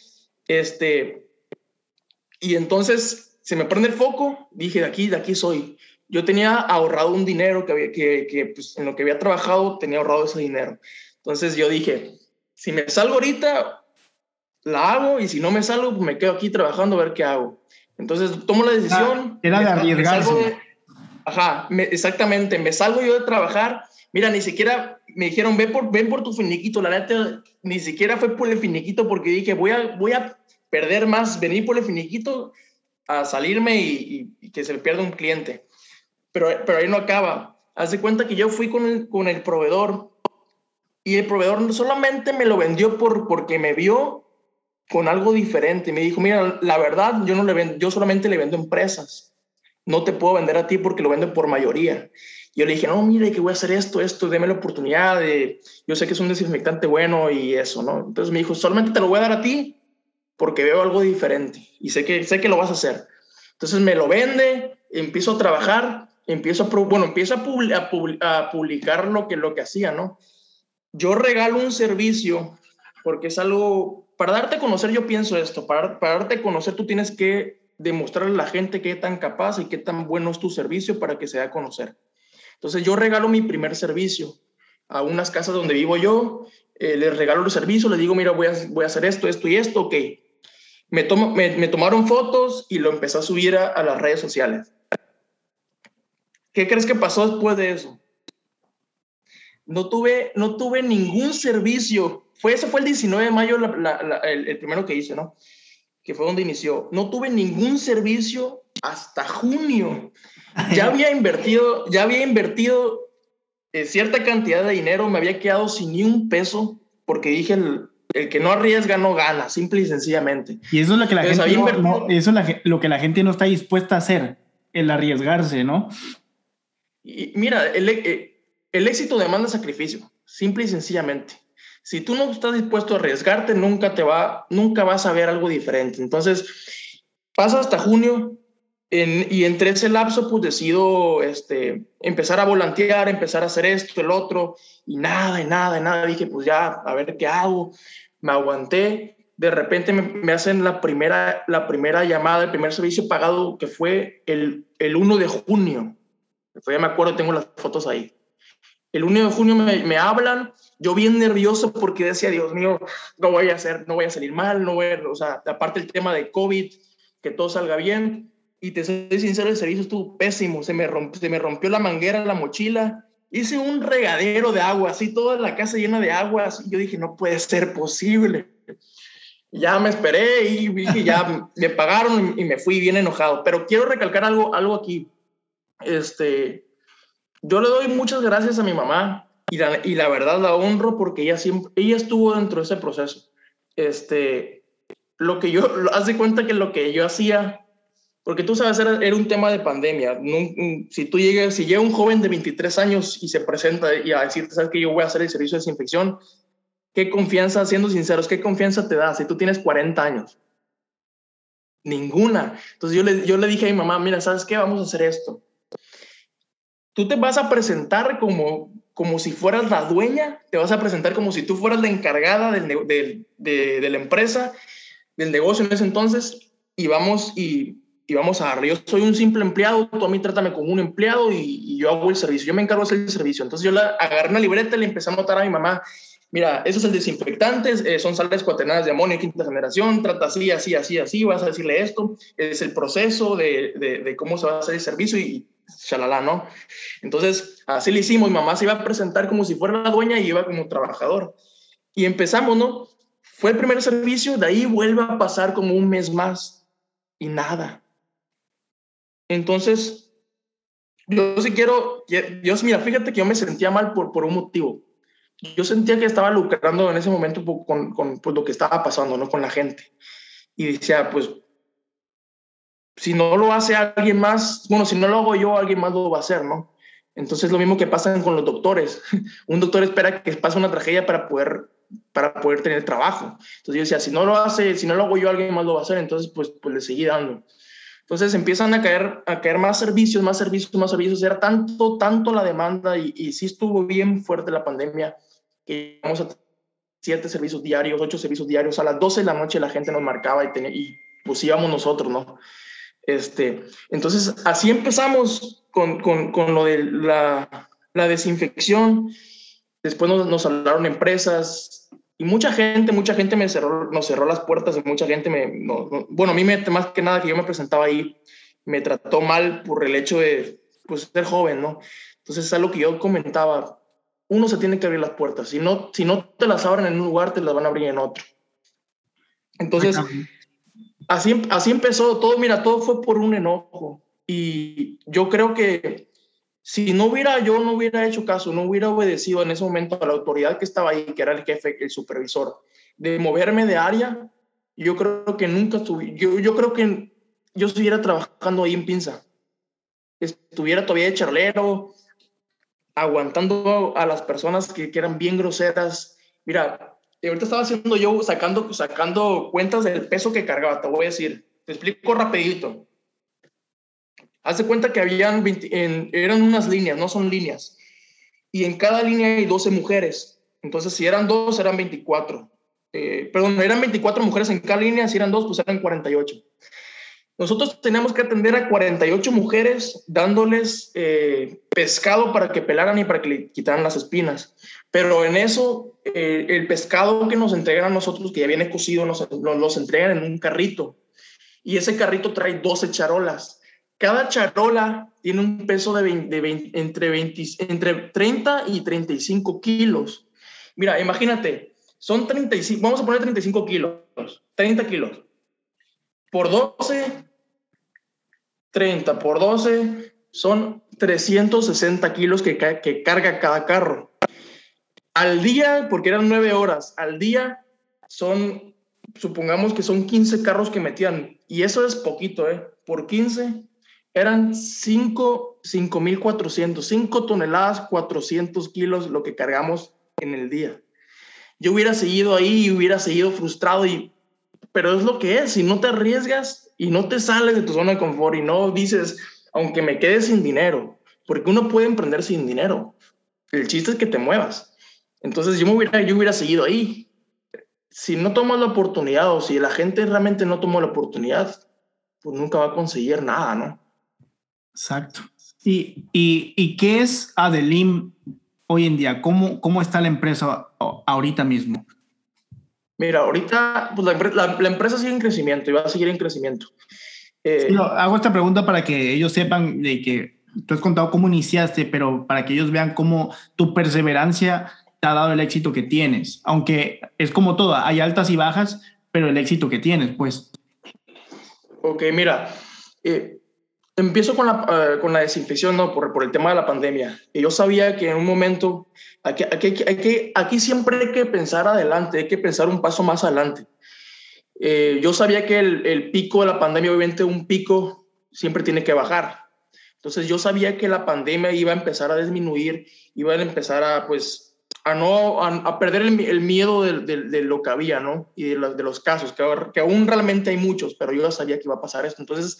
Este, y entonces se me prende el foco. Dije, de aquí, de aquí soy. Yo tenía ahorrado un dinero que, había, que, que pues, en lo que había trabajado, tenía ahorrado ese dinero. Entonces yo dije, si me salgo ahorita, la hago. Y si no me salgo, pues me quedo aquí trabajando a ver qué hago. Entonces tomo la decisión. Ah, era de arriesgarse. Ajá, exactamente. Me salgo yo de trabajar. Mira, ni siquiera me dijeron, ven por, ven por tu finiquito. La neta, ni siquiera fue por el finiquito porque dije, voy a, voy a perder más venir por el finiquito a salirme y, que se pierda un cliente. Pero, pero ahí no acaba. Haz de cuenta que yo fui con el, con el proveedor y el proveedor no solamente me lo vendió por, porque me vio con algo diferente. Me dijo, mira, la verdad, yo, no le vendo, yo solamente le vendo empresas no te puedo vender a ti porque lo venden por mayoría. Yo le dije, no, mire, que voy a hacer esto, esto, déme la oportunidad de, yo sé que es un desinfectante bueno y eso, ¿no? Entonces me dijo, solamente te lo voy a dar a ti porque veo algo diferente y sé que, sé que lo vas a hacer. Entonces me lo vende, empiezo a trabajar, empiezo a, bueno, empiezo a, publicar lo que, lo que hacía, ¿no? Yo regalo un servicio porque es algo, para darte a conocer, yo pienso esto, para, darte a conocer tú tienes que demostrarle a la gente qué tan capaz y qué tan bueno es tu servicio para que se dé a conocer. Entonces yo regalo mi primer servicio a unas casas donde vivo yo, eh, les regalo el servicio, les digo, mira, voy a, voy a hacer esto, esto y esto, ok. Me, tomo, me, tomaron fotos y lo empecé a subir a, las redes sociales. ¿Qué crees que pasó después de eso? No tuve, no tuve ningún servicio. Fue, ese fue el 19 de mayo el, el primero que hice, ¿no? que fue donde inició, no tuve ningún servicio hasta junio. Ya había *laughs* invertido, ya había invertido eh, cierta cantidad de dinero, me había quedado sin ni un peso porque dije el, que no arriesga no gana, simple y sencillamente. Y eso es lo que la gente no, eso es lo que la gente no está dispuesta a hacer, el arriesgarse, ¿no? Y mira, el, eh, el éxito demanda sacrificio, simple y sencillamente. Si tú no estás dispuesto a arriesgarte, nunca te va, nunca vas a ver algo diferente. Entonces, pasa hasta junio y entre ese lapso, pues decido este, empezar a volantear, empezar a hacer esto, el otro, y nada, y nada, y nada. Dije, pues ya, a ver qué hago. Me aguanté. De repente me, hacen la primera, la primera llamada, el primer servicio pagado, que fue el, el 1 de junio. ya me acuerdo, tengo las fotos ahí. El 1 de junio me, me, hablan, yo bien nervioso porque decía, Dios mío, no voy a hacer, no voy a salir mal, no voy a, o sea, aparte el tema de COVID, que todo salga bien. Y te soy sincero, el servicio estuvo pésimo, se me, rompió, se me rompió la manguera, la mochila, hice un regadero de agua, así toda la casa llena de agua, y yo dije, no puede ser posible. Ya me esperé y ya me pagaron y me fui bien enojado. Pero quiero recalcar algo, algo aquí. Este, yo le doy muchas gracias a mi mamá y la, verdad la honro porque ella siempre, ella estuvo dentro de ese proceso. Este, lo que yo, haz de cuenta que lo que yo hacía, porque tú sabes, era, era un tema de pandemia. si tú llegas, si llega un joven de 23 años y se presenta y a decirte, sabes que yo voy a hacer el servicio de desinfección, ¿qué confianza, siendo sinceros, qué confianza te da si tú tienes 40 años? Ninguna. Entonces yo le, yo le dije a mi mamá, mira, ¿sabes qué? Vamos a hacer esto tú te vas a presentar como, como si fueras la dueña, te vas a presentar como si tú fueras la encargada del, de, de, la empresa, del negocio en ese entonces, y vamos, y, y, vamos a darle. Yo soy un simple empleado, tú a mí trátame como un empleado y, yo hago el servicio, yo me encargo de hacer el servicio. Entonces yo la, agarré una libreta y le empecé a notar a mi mamá, mira, eso es el desinfectante, eh, son sales cuaternadas de amonio quinta generación, trata así, así, así, así, vas a decirle esto, es el proceso de, de, de cómo se va a hacer el servicio y shalala, ¿no? Entonces, así le hicimos, mamá se iba a presentar como si fuera la dueña y iba como trabajador. Y empezamos, ¿no? Fue el primer servicio, de ahí vuelve a pasar como un mes más y nada. Entonces, yo sí quiero, yo, mira, fíjate que yo me sentía mal por, por un motivo. Yo sentía que estaba lucrando en ese momento con, con pues, lo que estaba pasando, ¿no? Con la gente. Y decía, pues, si no lo hace alguien más, bueno, si no lo hago yo, alguien más lo va a hacer, ¿no? Entonces, lo mismo que pasa con los doctores. *laughs* un doctor espera que pase una tragedia para poder, para poder tener trabajo. Entonces, yo decía, si no lo hace, si no lo hago yo, alguien más lo va a hacer. Entonces, pues, pues le seguí dando. Entonces empiezan a caer, a caer más servicios, más servicios, más servicios. Era tanto, tanto la demanda y, y sí estuvo bien fuerte la pandemia que llegamos a siete servicios diarios, ocho servicios diarios. A las 12 de la noche la gente nos marcaba y, y pues íbamos nosotros, ¿no? Este, entonces, así empezamos con, con, con lo de la, la desinfección. Después nos, nos, hablaron empresas y mucha gente, mucha gente me cerró, nos cerró las puertas y mucha gente me, no, bueno, a mí me, más que nada que yo me presentaba ahí, me trató mal por el hecho de pues, ser joven, ¿no? Entonces es algo que yo comentaba, uno se tiene que abrir las puertas, si no, si no te las abren en un lugar, te las van a abrir en otro. Entonces, así, así empezó todo, mira, todo fue por un enojo. Y yo creo que si no hubiera, yo no hubiera hecho caso, no hubiera obedecido en ese momento a la autoridad que estaba ahí, que era el jefe, el supervisor, de moverme de área, yo creo que nunca estuve, yo, yo creo que yo estuviera trabajando ahí en pinza. Estuviera todavía de charlero, aguantando a las personas que, que eran bien groseras. Mira, ahorita estaba haciendo yo, sacando, sacando cuentas del peso que cargaba, te voy a decir, te explico rapidito. Haz cuenta que habían eran unas líneas, no son líneas. Y en cada línea hay 12 mujeres. Entonces, si eran dos, eran 24. Eh, perdón, eran 24 mujeres en cada línea, si eran dos, pues eran 48. Nosotros teníamos que atender a 48 mujeres dándoles eh, pescado para que pelaran y para que le quitaran las espinas. Pero en eso, eh, el pescado que nos entregan a nosotros, que ya viene cocido, nos, nos los entregan en un carrito. Y ese carrito trae 12 charolas. Cada charola tiene un peso de, entre, 20, entre 30 y 35 kilos. Mira, imagínate, son 35, vamos a poner 35 kilos, 30 kilos. Por 12, 30 por 12 son 360 kilos que, que carga cada carro. Al día, porque eran 9 horas, al día son, supongamos que son 15 carros que metían, y eso es poquito, ¿eh? Por 15 eran 5, 5.400, 5 toneladas, 400 kilos lo que cargamos en el día. Yo hubiera seguido ahí y hubiera seguido frustrado, y, pero es lo que es, si no te arriesgas y no te sales de tu zona de confort y no dices, aunque me quede sin dinero, porque uno puede emprender sin dinero. El chiste es que te muevas. Entonces yo, me hubiera, yo hubiera seguido ahí. Si no tomas la oportunidad o si la gente realmente no tomó la oportunidad, pues nunca va a conseguir nada, ¿no? Exacto. ¿Y, y, y qué es Adelim hoy en día? ¿Cómo, ¿Cómo está la empresa ahorita mismo? Mira, ahorita pues la, la, empresa sigue en crecimiento y va a seguir en crecimiento. Eh, hago esta pregunta para que ellos sepan de que tú has contado cómo iniciaste, pero para que ellos vean cómo tu perseverancia te ha dado el éxito que tienes. Aunque es como todo, hay altas y bajas, pero el éxito que tienes, pues. Ok, mira, eh, Empiezo con la, eh, con la desinfección, ¿no? Por, por, el tema de la pandemia. Y yo sabía que en un momento, aquí, aquí, aquí, aquí siempre hay que pensar adelante, hay que pensar un paso más adelante. Eh, yo sabía que el, el, pico de la pandemia, obviamente un pico siempre tiene que bajar. Entonces yo sabía que la pandemia iba a empezar a disminuir, iba a empezar a, pues, a no, a, perder el, el miedo de, de, de, lo que había, ¿no? Y de, los, de los casos, que, que aún realmente hay muchos, pero yo sabía que iba a pasar esto. Entonces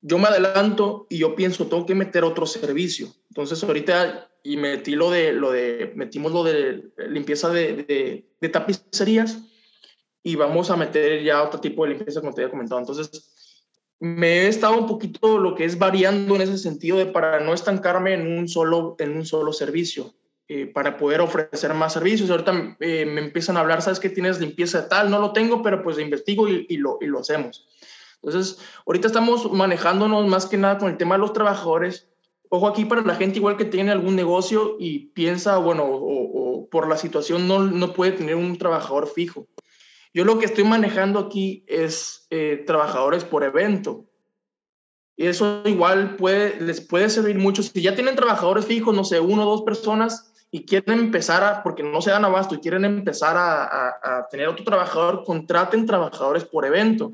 yo me adelanto y yo pienso, tengo que meter otro servicio. Entonces ahorita, y metí lo de, lo de metimos lo de limpieza de, de, tapicerías y vamos a meter ya otro tipo de limpieza como te había comentado. Entonces, me he estado un poquito lo que es variando en ese sentido de para no estancarme en un solo, en un solo servicio, eh, para poder ofrecer más servicios. Ahorita eh, me empiezan a hablar, sabes que tienes limpieza de tal, no lo tengo, pero pues investigo y, y, lo, y lo hacemos. Entonces, ahorita estamos manejándonos más que nada con el tema de los trabajadores. Ojo aquí para la gente igual que tiene algún negocio y piensa, bueno, o, por la situación no, no, puede tener un trabajador fijo. Yo lo que estoy manejando aquí es eh, trabajadores por evento. Y eso igual puede, les puede servir mucho. Si ya tienen trabajadores fijos, no sé, uno o dos personas, y quieren empezar a, porque no se dan abasto y quieren empezar a, a, tener otro trabajador, contraten trabajadores por evento.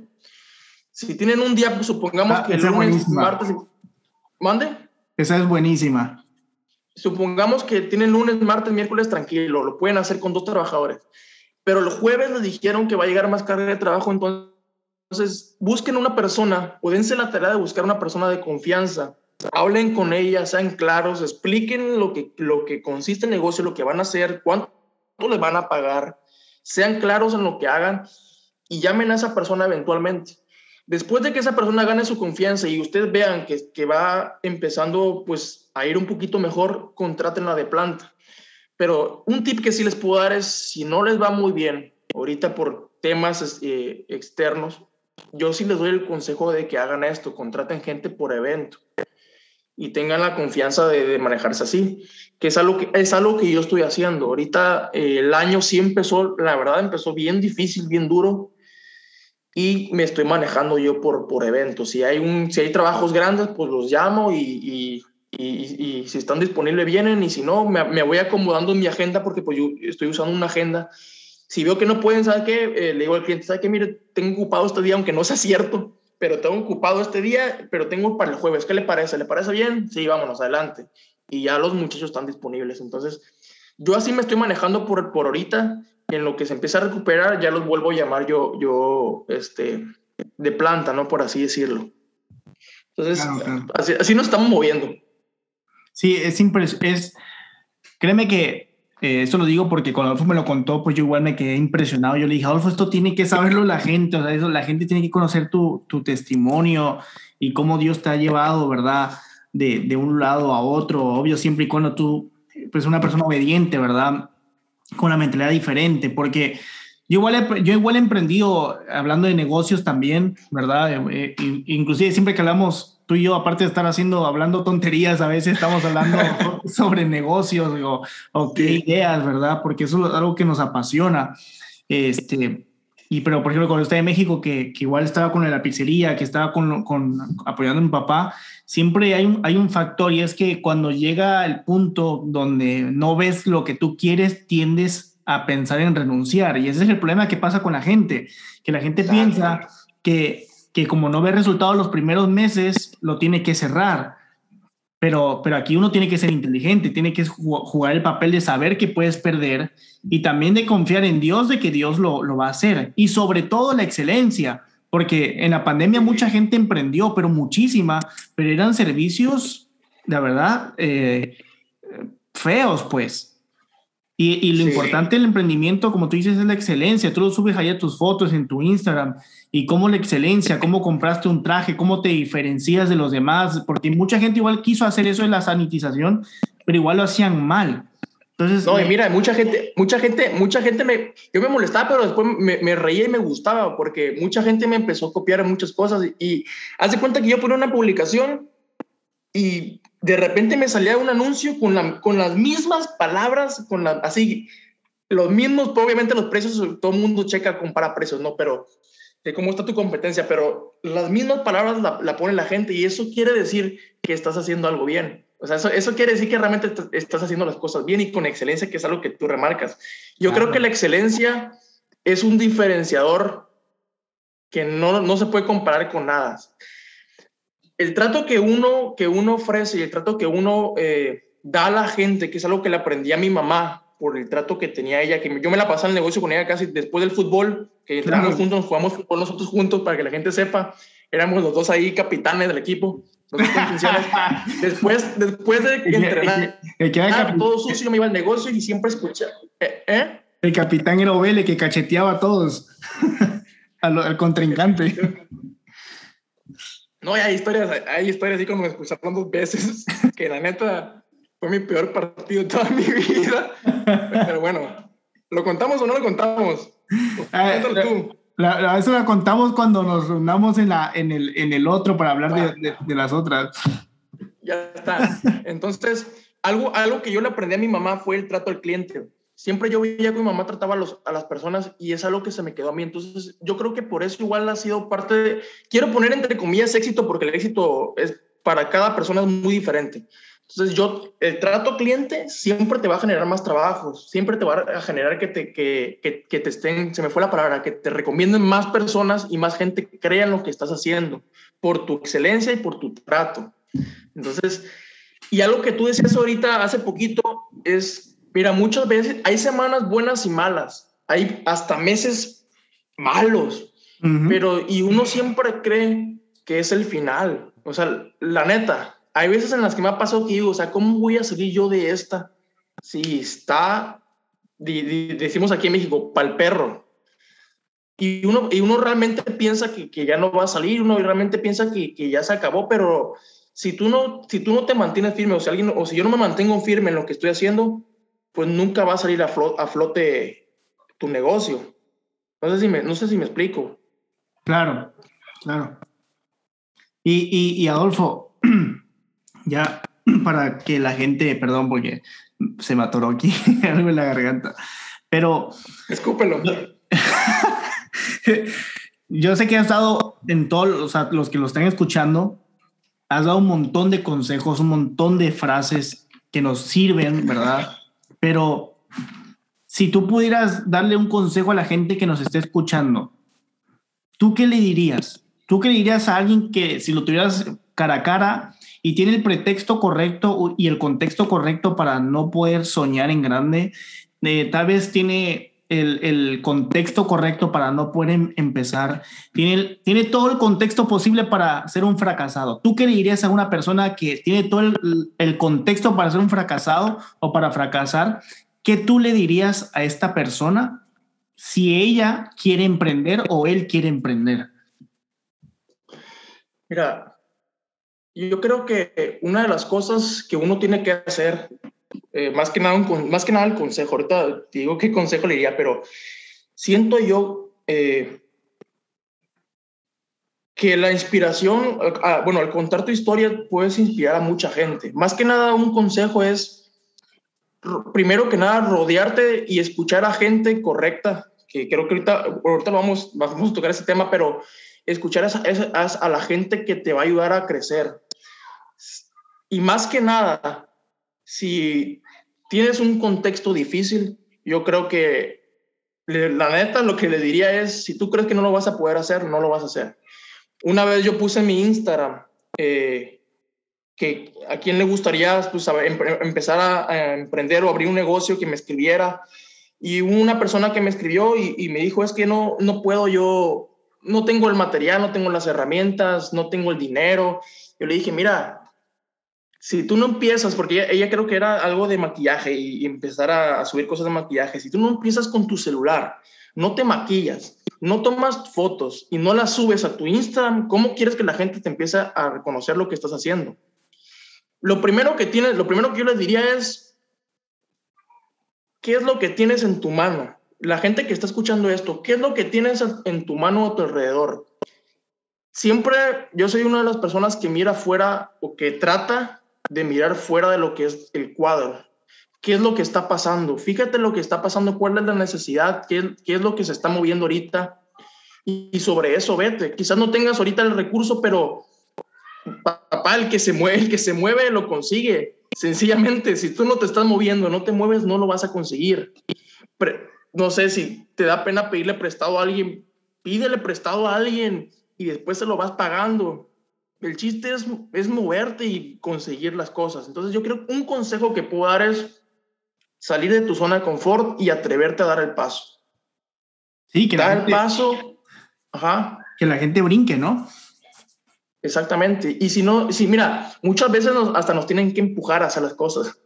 Si tienen un día, pues, supongamos ah, que el lunes, martes, mande. Esa es buenísima. Supongamos que tienen lunes, martes, miércoles tranquilo, lo pueden hacer con dos trabajadores. Pero el jueves les dijeron que va a llegar más carga de trabajo, entonces busquen una persona, pueden la tarea de buscar una persona de confianza hablen con ella, sean claros, expliquen lo que, lo que consiste el negocio, lo que van a hacer, cuánto les van a pagar, sean claros en lo que hagan y llamen a esa persona eventualmente. Después de que esa persona gane su confianza y ustedes vean que, que va empezando pues a ir un poquito mejor, contrátenla de planta. Pero un tip que sí les puedo dar es, si no les va muy bien, ahorita por temas eh, externos, yo sí les doy el consejo de que hagan esto, contraten gente por evento y tengan la confianza de, manejarse así, que es algo que, es algo que yo estoy haciendo. Ahorita eh, el año sí empezó, la verdad empezó bien difícil, bien duro, y me estoy manejando yo por, por eventos. Si hay, un, si hay trabajos grandes, pues los llamo y, y, y, si están disponibles vienen, y si no, me, me, voy acomodando en mi agenda porque pues yo estoy usando una agenda. Si veo que no pueden, ¿sabe qué? Eh, le digo al cliente, ¿sabe qué? Mire, tengo ocupado este día, aunque no sea cierto pero tengo ocupado este día, pero tengo para el jueves. ¿Qué le parece? ¿Le parece bien? Sí, vámonos, adelante. Y ya los muchachos están disponibles. Entonces, yo así me estoy manejando por, por ahorita. En lo que se empieza a recuperar, ya los vuelvo a llamar yo, yo este, de planta, ¿no? Por así decirlo. Entonces, Así, así, nos estamos moviendo. Sí, es impresionante. Es, créeme que eh, eso lo digo porque cuando Adolfo me lo contó, pues yo igual me quedé impresionado. Yo le dije, Adolfo, esto tiene que saberlo la gente, o sea, eso, la gente tiene que conocer tu, tu testimonio y cómo Dios te ha llevado, ¿verdad? De, de, un lado a otro, obvio, siempre y cuando tú, pues una persona obediente, ¿verdad? Con una mentalidad diferente, porque yo igual, he, yo igual he emprendido, hablando de negocios también, ¿verdad? Eh, eh, inclusive siempre que hablamos tú y yo, aparte de estar haciendo, hablando tonterías, a veces estamos hablando *laughs* sobre negocios o, o, qué ideas, ¿verdad? Porque eso es algo que nos apasiona. Este, y pero, por ejemplo, cuando estaba en México, que, que, igual estaba con la pizzería, que estaba con, con, apoyando a mi papá, siempre hay un, hay un factor y es que cuando llega el punto donde no ves lo que tú quieres, tiendes a pensar en renunciar. Y ese es el problema que pasa con la gente, que la gente piensa que que como no ve resultados los primeros meses, lo tiene que cerrar. Pero, pero aquí uno tiene que ser inteligente, tiene que jugar el papel de saber que puedes perder y también de confiar en Dios de que Dios lo, lo va a hacer. Y sobre todo la excelencia, porque en la pandemia mucha gente emprendió, pero muchísima, pero eran servicios, la verdad, eh, feos, pues. Y, y lo importante del emprendimiento, como tú dices, es la excelencia. Tú lo subes allá tus fotos en tu Instagram y cómo la excelencia, cómo compraste un traje, cómo te diferencias de los demás, porque mucha gente igual quiso hacer eso de la sanitización, pero igual lo hacían mal. Entonces, no, y mira, mucha gente, mucha gente, mucha gente me, yo me molestaba, pero después me, me reía y me gustaba, porque mucha gente me empezó a copiar muchas cosas y, y hace cuenta que yo ponía una publicación y de repente me salía un anuncio con, la, con las mismas palabras, con la, así, los mismos, obviamente los precios, todo el mundo checa, compara precios, ¿no? Pero de cómo está tu competencia, pero las mismas palabras la, pone la gente y eso quiere decir que estás haciendo algo bien. O sea, eso, eso quiere decir que realmente estás haciendo las cosas bien y con excelencia, que es algo que tú remarcas. Yo creo que la excelencia es un diferenciador que no, no se puede comparar con nada. El trato que uno, que uno ofrece y el trato que uno eh, da a la gente, que es algo que le aprendí a mi mamá, por el trato que tenía ella, que yo me la pasaba en el negocio con ella casi después del fútbol, que entramos juntos, jugamos fútbol nosotros juntos para que la gente sepa, éramos los dos ahí capitanes del equipo. *laughs* después, después de entrenar, ah, todo sucio, me iba al negocio y siempre escuchaba. ¿eh? ¿eh? El capitán era Ovele que cacheteaba a todos, *laughs* al, al, contrincante. *laughs* No, hay historias, hay historias así como me escucharon dos veces, *laughs* que la neta, fue mi peor partido de toda mi vida. Pero bueno, ¿lo contamos o no lo contamos? Tú. La, eso la contamos cuando nos reunamos en, la, en, el, en el otro para hablar de, de, las otras. Ya está. Entonces, algo, algo que yo le aprendí a mi mamá fue el trato al cliente. Siempre yo veía que mi mamá trataba a, las personas y es algo que se me quedó a mí. Entonces, yo creo que por eso igual ha sido parte de, quiero poner entre comillas éxito porque el éxito es para cada persona es muy diferente. Entonces, yo, el trato cliente siempre te va a generar más trabajos, siempre te va a generar que te, que, que, que te estén, se me fue la palabra, que te recomienden más personas y más gente que crea en lo que estás haciendo por tu excelencia y por tu trato. Entonces, y algo que tú decías ahorita hace poquito es, mira, muchas veces hay semanas buenas y malas, hay hasta meses malos, pero y uno siempre cree que es el final. O sea, la neta, hay veces en las que me ha pasado que digo, o sea, ¿cómo voy a salir yo de esta? Si está, decimos aquí en México, pa'l perro. Y uno, y uno realmente piensa que, que ya no va a salir, uno realmente piensa que, que ya se acabó, pero si tú no, si tú no te mantienes firme o si, alguien, o si yo no me mantengo firme en lo que estoy haciendo, pues nunca va a salir a, flote, a flote tu negocio. No sé, si me, no sé si me explico. Claro, claro. Y, y, y Adolfo, *clears throat* ya para que la gente, perdón, porque se me atoró aquí *laughs* algo en la garganta, pero... Escúpelo. Yo *laughs* sé que has estado en todos, o sea, los que lo están escuchando, has dado un montón de consejos, un montón de frases que nos sirven, ¿verdad? Pero si tú pudieras darle un consejo a la gente que nos esté escuchando, ¿tú qué le dirías? ¿Tú qué le dirías a alguien que si lo tuvieras cara a cara y tiene el pretexto correcto y el contexto correcto para no poder soñar en grande, eh, tal vez tiene el, contexto correcto para no poder em, empezar, tiene, tiene todo el contexto posible para ser un fracasado. ¿Tú qué le dirías a una persona que tiene todo el, el contexto para ser un fracasado o para fracasar? ¿Qué tú le dirías a esta persona si ella quiere emprender o él quiere emprender? Mira, yo creo que una de las cosas que uno tiene que hacer eh, más, que nada más que nada el consejo. Ahorita digo qué consejo le diría, pero siento yo eh, que la inspiración, bueno, al contar tu historia puedes inspirar a mucha gente. Más que nada un consejo es, primero que nada, rodearte y escuchar a gente correcta, que creo que ahorita, ahorita vamos, vamos a tocar ese tema, pero escuchar a, a la gente que te va a ayudar a crecer. Y más que nada, si tienes un contexto difícil, yo creo que la neta lo que le diría es, si tú crees que no lo vas a poder hacer, no lo vas a hacer. Una vez yo puse en mi Instagram eh, que a quién le gustaría pues, empezar a, emprender o abrir un negocio que me escribiera. Y una persona que me escribió y, y me dijo, es que no, no puedo yo, no tengo el material, no tengo las herramientas, no tengo el dinero. Yo le dije, mira, si tú no empiezas, porque ella, creo que era algo de maquillaje y, empezar a, subir cosas de maquillaje, si tú no empiezas con tu celular, no te maquillas, no tomas fotos y no las subes a tu Instagram, ¿cómo quieres que la gente te empiece a reconocer lo que estás haciendo? Lo primero que tienes, lo primero que yo les diría es, ¿qué es lo que tienes en tu mano? La gente que está escuchando esto, ¿qué es lo que tienes en tu mano a tu alrededor? Siempre yo soy una de las personas que mira afuera o que trata de mirar fuera de lo que es el cuadro. ¿Qué es lo que está pasando? Fíjate lo que está pasando, cuál es la necesidad, qué, qué es lo que se está moviendo ahorita. Y, sobre eso vete. Quizás no tengas ahorita el recurso, pero papá, el que se mueve, que se mueve lo consigue. Sencillamente, si tú no te estás moviendo, no te mueves, no lo vas a conseguir. no sé si te da pena pedirle prestado a alguien, pídele prestado a alguien y después se lo vas pagando el chiste es, es moverte y conseguir las cosas. Entonces yo creo que un consejo que puedo dar es salir de tu zona de confort y atreverte a dar el paso. Sí, que dar el paso. Ajá. Que la gente brinque, ¿no? Exactamente. Y si no, si mira, muchas veces hasta nos tienen que empujar a hacer las cosas,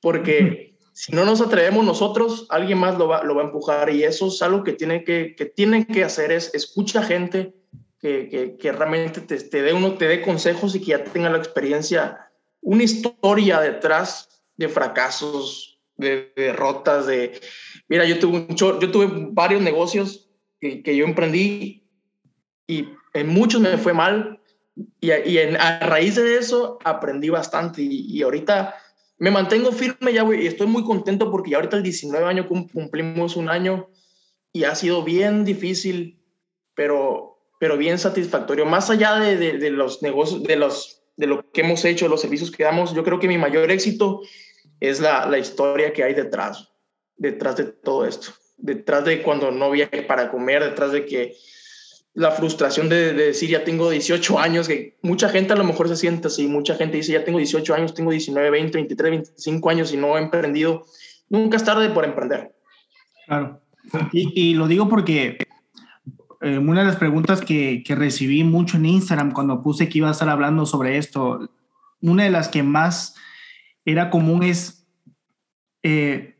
porque si no nos atrevemos nosotros, alguien más lo va, lo va a empujar y eso es algo que tienen que, que, tienen que hacer, es escucha gente, que, que, realmente te, te, dé uno, te dé consejos y que ya tenga la experiencia, una historia detrás de fracasos, de, derrotas, de... Mira, yo tuve, un, yo tuve varios negocios que, que, yo emprendí y en muchos me fue mal y, y en, a raíz de eso aprendí bastante y, y ahorita me mantengo firme ya, güey, y estoy muy contento porque ya ahorita el 19 año cumplimos un año y ha sido bien difícil, pero, pero bien satisfactorio. Más allá de, de, los negocios, de, los, de lo que hemos hecho, los servicios que damos, yo creo que mi mayor éxito es la, la historia que hay detrás, detrás de todo esto, detrás de cuando no había para comer, detrás de que la frustración de, decir ya tengo 18 años, que mucha gente a lo mejor se siente así, mucha gente dice ya tengo 18 años, tengo 19, 20, 23, 25 años y no he emprendido. Nunca es tarde por emprender. Claro. Y, lo digo porque eh, una de las preguntas que, que, recibí mucho en Instagram cuando puse que iba a estar hablando sobre esto, una de las que más era común es eh,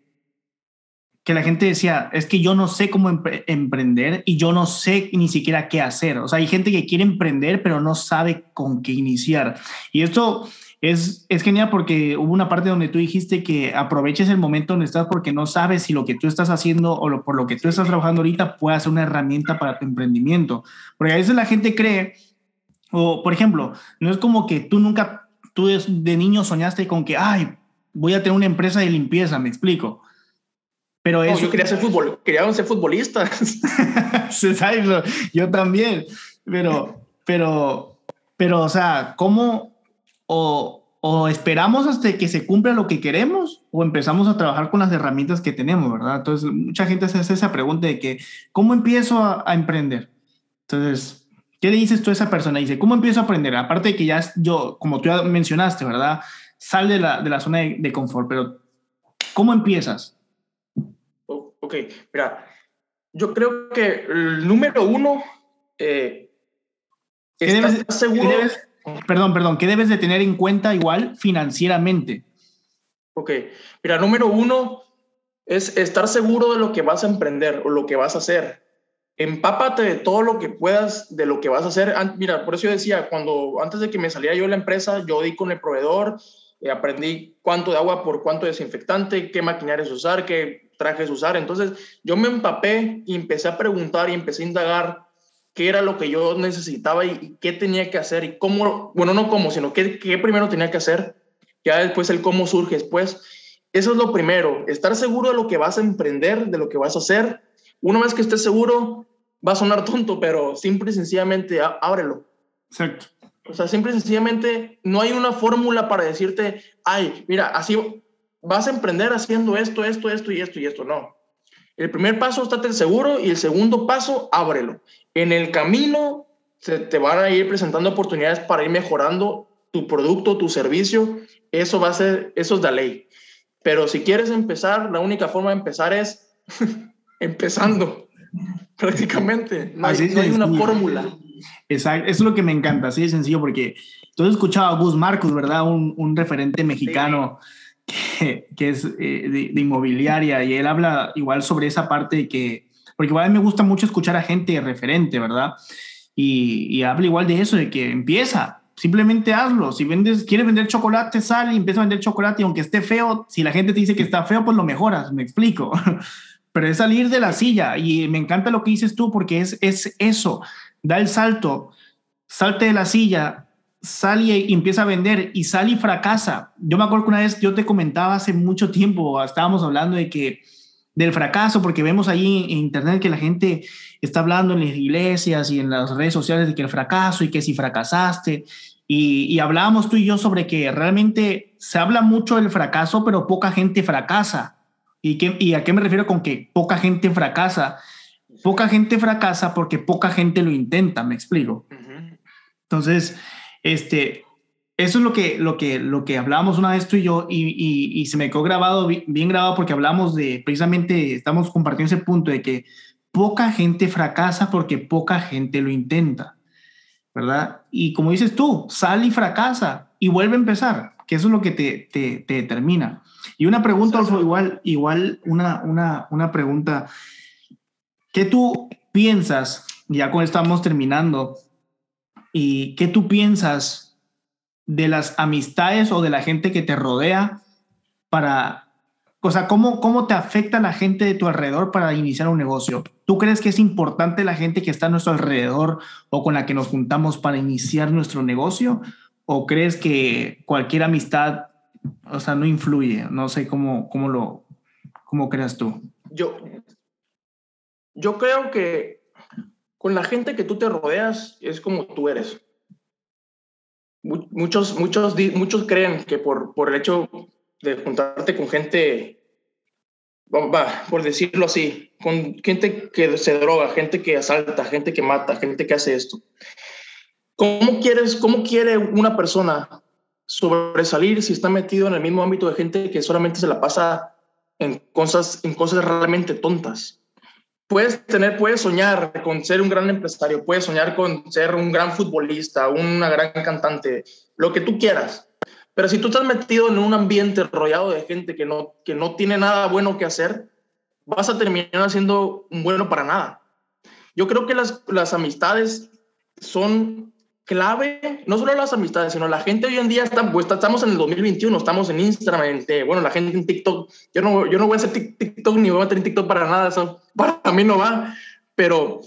que la gente decía, es que yo no sé cómo emprender y yo no sé ni siquiera qué hacer. O sea, hay gente que quiere emprender, pero no sabe con qué iniciar. Y esto es, es genial porque hubo una parte donde tú dijiste que aproveches el momento donde estás porque no sabes si lo que tú estás haciendo o por lo que tú estás trabajando ahorita puede ser una herramienta para tu emprendimiento. Porque a veces la gente cree, o por ejemplo, no es como que tú nunca, tú de niño soñaste con que, ay, voy a tener una empresa de limpieza, me explico pero eso... yo quería ser fútbol, quería ser futbolista. *laughs* yo también, pero, pero, pero, o sea, ¿cómo o, o, esperamos hasta que se cumpla lo que queremos o empezamos a trabajar con las herramientas que tenemos, verdad? Entonces, mucha gente se hace esa pregunta de que, ¿cómo empiezo a, emprender? Entonces, ¿qué le dices tú a esa persona? Dice, ¿cómo empiezo a aprender? Aparte de que ya yo, como tú ya mencionaste, ¿verdad? Sal de la, de la zona de, de confort, pero ¿cómo empiezas? Ok, mira, yo creo que el número uno, eh, ¿Qué debes, seguro? Perdón, perdón, ¿qué debes de tener en cuenta igual financieramente? Ok, mira, número uno es estar seguro de lo que vas a emprender o lo que vas a hacer. Empápate de todo lo que puedas de lo que vas a hacer. Mira, por eso yo decía, cuando antes de que me saliera yo de la empresa, yo di con el proveedor, eh, aprendí cuánto de agua por cuánto desinfectante, qué maquinarias usar, qué trajes usar. Entonces yo me empapé y empecé a preguntar y empecé a indagar qué era lo que yo necesitaba y, qué tenía que hacer y cómo, bueno, no cómo, sino qué, qué primero tenía que hacer. Ya después el cómo surge después. Eso es lo primero, estar seguro de lo que vas a emprender, de lo que vas a hacer. Una vez que estés seguro, va a sonar tonto, pero simple y sencillamente ábrelo. Exacto. O sea, simple y sencillamente no hay una fórmula para decirte, ay, mira, así vas a emprender haciendo esto, esto, esto y esto y esto. No. El primer paso, estate seguro y el segundo paso, ábrelo. En el camino se te van a ir presentando oportunidades para ir mejorando tu producto, tu servicio. Eso va a ser, eso es la ley. Pero si quieres empezar, la única forma de empezar es *laughs* empezando, *laughs* prácticamente. No, hay, una fórmula. Exacto, eso es lo que me encanta, así de sencillo, porque tú has escuchado a Gus Marcos, ¿verdad? Un, un referente mexicano *laughs* que, es eh, de, inmobiliaria y él habla igual sobre esa parte de que, porque igual a mí me gusta mucho escuchar a gente referente, ¿verdad? Y, habla igual de eso, de que empieza, simplemente hazlo. Si vendes, quieres vender chocolate, sal y empieza a vender chocolate y aunque esté feo, si la gente te dice que está feo, pues lo mejoras, me explico. *laughs* Pero es salir de la silla y me encanta lo que dices tú porque es, es eso, da el salto, salte de la silla, sale y empieza a vender y sale y fracasa. Yo me acuerdo que una vez yo te comentaba hace mucho tiempo, estábamos hablando de que del fracaso, porque vemos ahí en internet que la gente está hablando en las iglesias y en las redes sociales de que el fracaso y que si fracasaste. Y, y hablábamos tú y yo sobre que realmente se habla mucho del fracaso, pero poca gente fracasa. ¿Y, qué, ¿Y a qué me refiero con que poca gente fracasa? Poca gente fracasa porque poca gente lo intenta, me explico. Entonces, este, eso es lo que, lo que, lo que hablábamos una vez tú y yo y, se me quedó grabado, bien grabado porque hablamos de, precisamente estamos compartiendo ese punto de que poca gente fracasa porque poca gente lo intenta, ¿verdad? Y como dices tú, sale y fracasa y vuelve a empezar, que eso es lo que te, te, te determina. Y una pregunta, igual, igual una, una, una pregunta, ¿qué tú piensas, ya con estamos terminando, ¿Y qué tú piensas de las amistades o de la gente que te rodea para, o sea, cómo, cómo te afecta la gente de tu alrededor para iniciar un negocio? ¿Tú crees que es importante la gente que está a nuestro alrededor o con la que nos juntamos para iniciar nuestro negocio? ¿O crees que cualquier amistad o sea, no influye. No sé cómo, cómo lo, cómo creas tú. Yo, yo creo que con la gente que tú te rodeas es como tú eres. Muchos, muchos, muchos creen que por, por el hecho de juntarte con gente, por decirlo así, con gente que se droga, gente que asalta, gente que mata, gente que hace esto. ¿Cómo quieres, cómo quiere una persona sobresalir si está metido en el mismo ámbito de gente que solamente se la pasa en cosas, en cosas realmente tontas? Puedes tener, puedes soñar con ser un gran empresario, puedes soñar con ser un gran futbolista, una gran cantante, lo que tú quieras. Pero si tú estás metido en un ambiente rodeado de gente que no, que no tiene nada bueno que hacer, vas a terminar siendo un bueno para nada. Yo creo que las, las amistades son clave, no solo las amistades, sino la gente hoy en día está, pues estamos en el 2021, estamos en Instagram, bueno, la gente en TikTok, yo no, yo no voy a hacer TikTok ni voy a meter TikTok para nada, eso para *laughs* mí no va, pero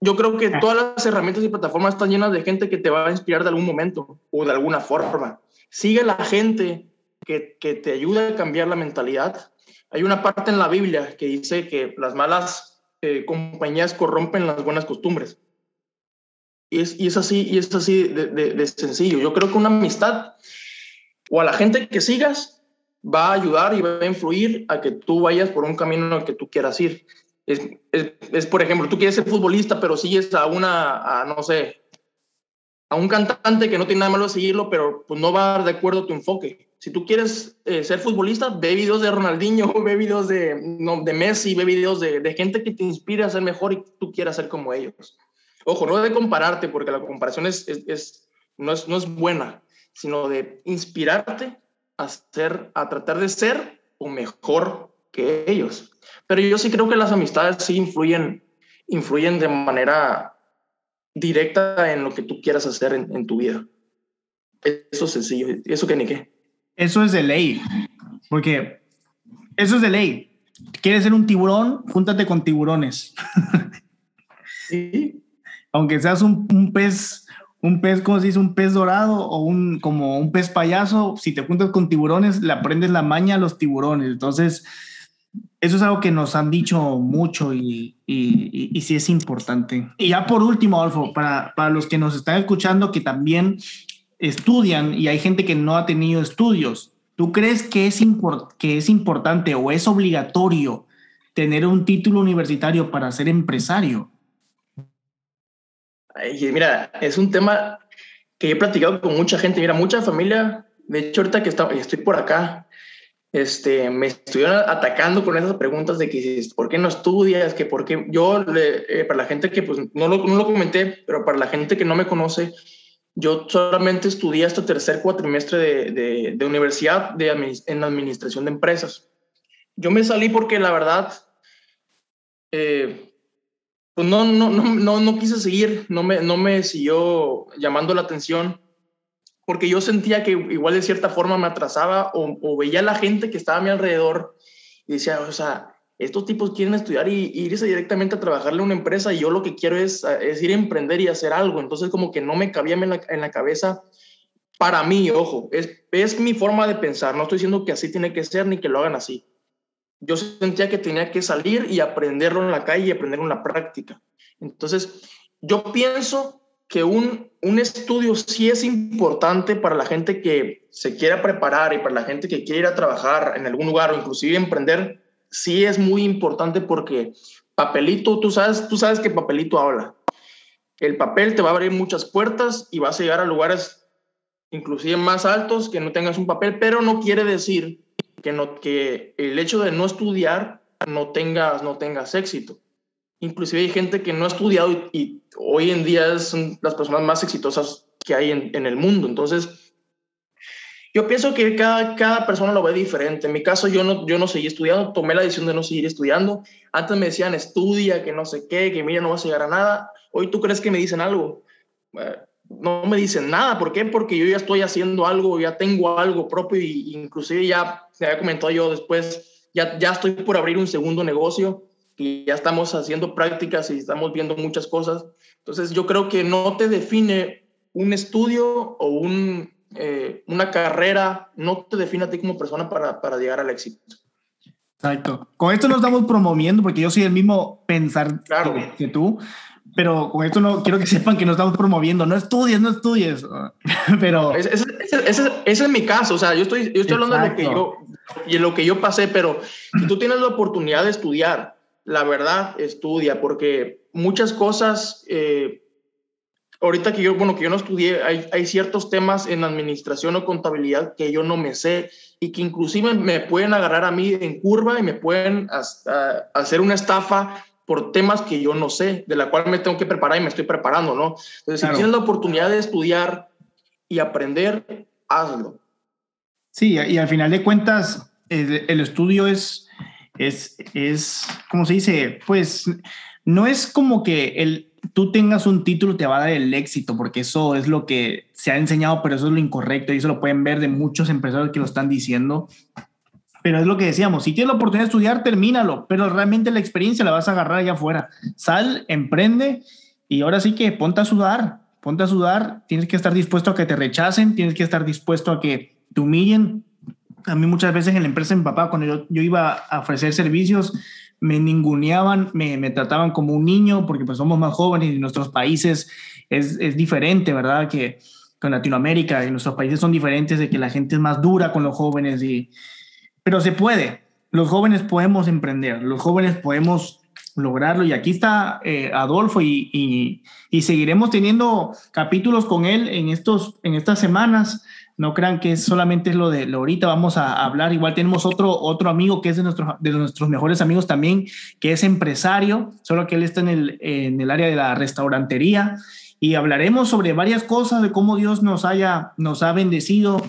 yo creo que todas las herramientas y plataformas están llenas de gente que te va a inspirar de algún momento o de alguna forma. Sigue la gente que, que te ayuda a cambiar la mentalidad. Hay una parte en la Biblia que dice que las malas eh, compañías corrompen las buenas costumbres. Y es, así, y es así de, sencillo. Yo creo que una amistad o a la gente que sigas va a ayudar y va a influir a que tú vayas por un camino al que tú quieras ir. Es, es, por ejemplo, tú quieres ser futbolista, pero sigues a una, no sé, a un cantante que no tiene nada malo de seguirlo, pero pues no va de acuerdo a tu enfoque. Si tú quieres eh, ser futbolista, ve videos de Ronaldinho, *laughs* ve videos de, no, de Messi, ve videos de, de, gente que te inspire a ser mejor y tú quieras ser como ellos. Ojo, no de compararte, porque la comparación es, es, no, es, no es buena, sino de inspirarte a, ser, a tratar de ser o mejor que ellos. Pero yo sí creo que las amistades sí influyen, influyen de manera directa en lo que tú quieras hacer en, en tu vida. Eso es sencillo, eso que ni qué. Eso es de ley, porque eso es de ley. ¿Quieres ser un tiburón? Júntate con tiburones. Sí aunque seas un, un, pez, un pez, ¿cómo se dice? Un pez dorado o un, como un pez payaso, si te juntas con tiburones, le aprendes la maña a los tiburones. Entonces, eso es algo que nos han dicho mucho y, y, sí es importante. Y ya por último, Adolfo, para, para los que nos están escuchando que también estudian y hay gente que no ha tenido estudios, ¿tú crees que es, que es importante o es obligatorio tener un título universitario para ser empresario? Mira, es un tema que he platicado con mucha gente. Mira, mucha familia, de hecho, ahorita que estoy por acá, este, me estuvieron atacando con esas preguntas de que por qué no estudias, que por qué yo, eh, para la gente que pues no lo, no lo comenté, pero para la gente que no me conoce, yo solamente estudié hasta tercer cuatrimestre de, de, de universidad de, en administración de empresas. Yo me salí porque la verdad, eh, pues no, no, no, no, quise seguir, no me, no me siguió llamando la atención, porque yo sentía que igual de cierta forma me atrasaba o, veía a la gente que estaba a mi alrededor y decía, o sea, estos tipos quieren estudiar y, irse directamente a trabajarle a una empresa y yo lo que quiero es, es ir a emprender y hacer algo. Entonces como que no me cabía en la, en la cabeza para mí, ojo, es, es mi forma de pensar, no estoy diciendo que así tiene que ser ni que lo hagan así yo sentía que tenía que salir y aprenderlo en la calle y aprenderlo en la práctica. Entonces, yo pienso que un, un estudio sí es importante para la gente que se quiera preparar y para la gente que quiere ir a trabajar en algún lugar o inclusive emprender, sí es muy importante porque papelito, tú sabes, tú sabes que papelito habla. El papel te va a abrir muchas puertas y vas a llegar a lugares inclusive más altos que no tengas un papel, pero no quiere decir que, no, que el hecho de no estudiar no tengas, no tengas éxito. Inclusive hay gente que no ha estudiado y, hoy en día son las personas más exitosas que hay en, en, el mundo. Entonces, yo pienso que cada, cada persona lo ve diferente. En mi caso, yo no, yo no seguí estudiando, tomé la decisión de no seguir estudiando. Antes me decían, estudia, que no sé qué, que mira, no vas a llegar a nada. Hoy tú crees que me dicen algo. Eh, no me dicen nada. ¿Por qué? Porque yo ya estoy haciendo algo, ya tengo algo propio y inclusive ya, se había comentado yo después, ya, ya estoy por abrir un segundo negocio y ya estamos haciendo prácticas y estamos viendo muchas cosas. Entonces yo creo que no te define un estudio o un eh, una carrera no te define a ti como persona para, para llegar al éxito. Exacto. Con esto no estamos promoviendo, porque yo soy el mismo pensar claro. que, tú, pero con esto no quiero que sepan que no estamos promoviendo. No estudies, no estudies. *laughs* pero ese, ese, es mi caso. O sea, yo estoy, yo estoy hablando de lo que yo y lo que yo pasé, pero si tú tienes la oportunidad de estudiar, la verdad, estudia, porque muchas cosas. Eh, ahorita que yo, bueno, que yo no estudié, hay, hay, ciertos temas en administración o contabilidad que yo no me sé y que inclusive me pueden agarrar a mí en curva y me pueden hasta hacer una estafa por temas que yo no sé, de la cual me tengo que preparar y me estoy preparando, ¿no? Entonces, si tienes la oportunidad de estudiar y aprender, hazlo. Sí, y al final de cuentas, el, el estudio es, es, es, ¿cómo se dice? Pues no es como que el, tú tengas un título te va a dar el éxito, porque eso es lo que se ha enseñado, pero eso es lo incorrecto y eso lo pueden ver de muchos empresarios que lo están diciendo. Pero es lo que decíamos, si tienes la oportunidad de estudiar, termínalo, pero realmente la experiencia la vas a agarrar allá afuera. Sal, emprende y ahora sí que ponte a sudar, ponte a sudar, tienes que estar dispuesto a que te rechacen, tienes que estar dispuesto a que te humillen. A mí muchas veces en la empresa de mi papá, cuando yo, yo iba a ofrecer servicios, me ninguneaban, me, me, trataban como un niño, porque pues somos más jóvenes y nuestros países es, es diferente, ¿verdad? Que con Latinoamérica y nuestros países son diferentes, de que la gente es más dura con los jóvenes, y, pero se puede. Los jóvenes podemos emprender, los jóvenes podemos lograrlo. Y aquí está eh, Adolfo y, y, seguiremos teniendo capítulos con él en, estos, en estas semanas no crean que solamente es lo de lo ahorita, vamos a hablar. Igual tenemos otro, otro amigo que es de, nuestros de nuestros mejores amigos también, que es empresario, solo que él está en el, en el área de la restaurantería. Y hablaremos sobre varias cosas, de cómo Dios nos, haya, nos ha bendecido,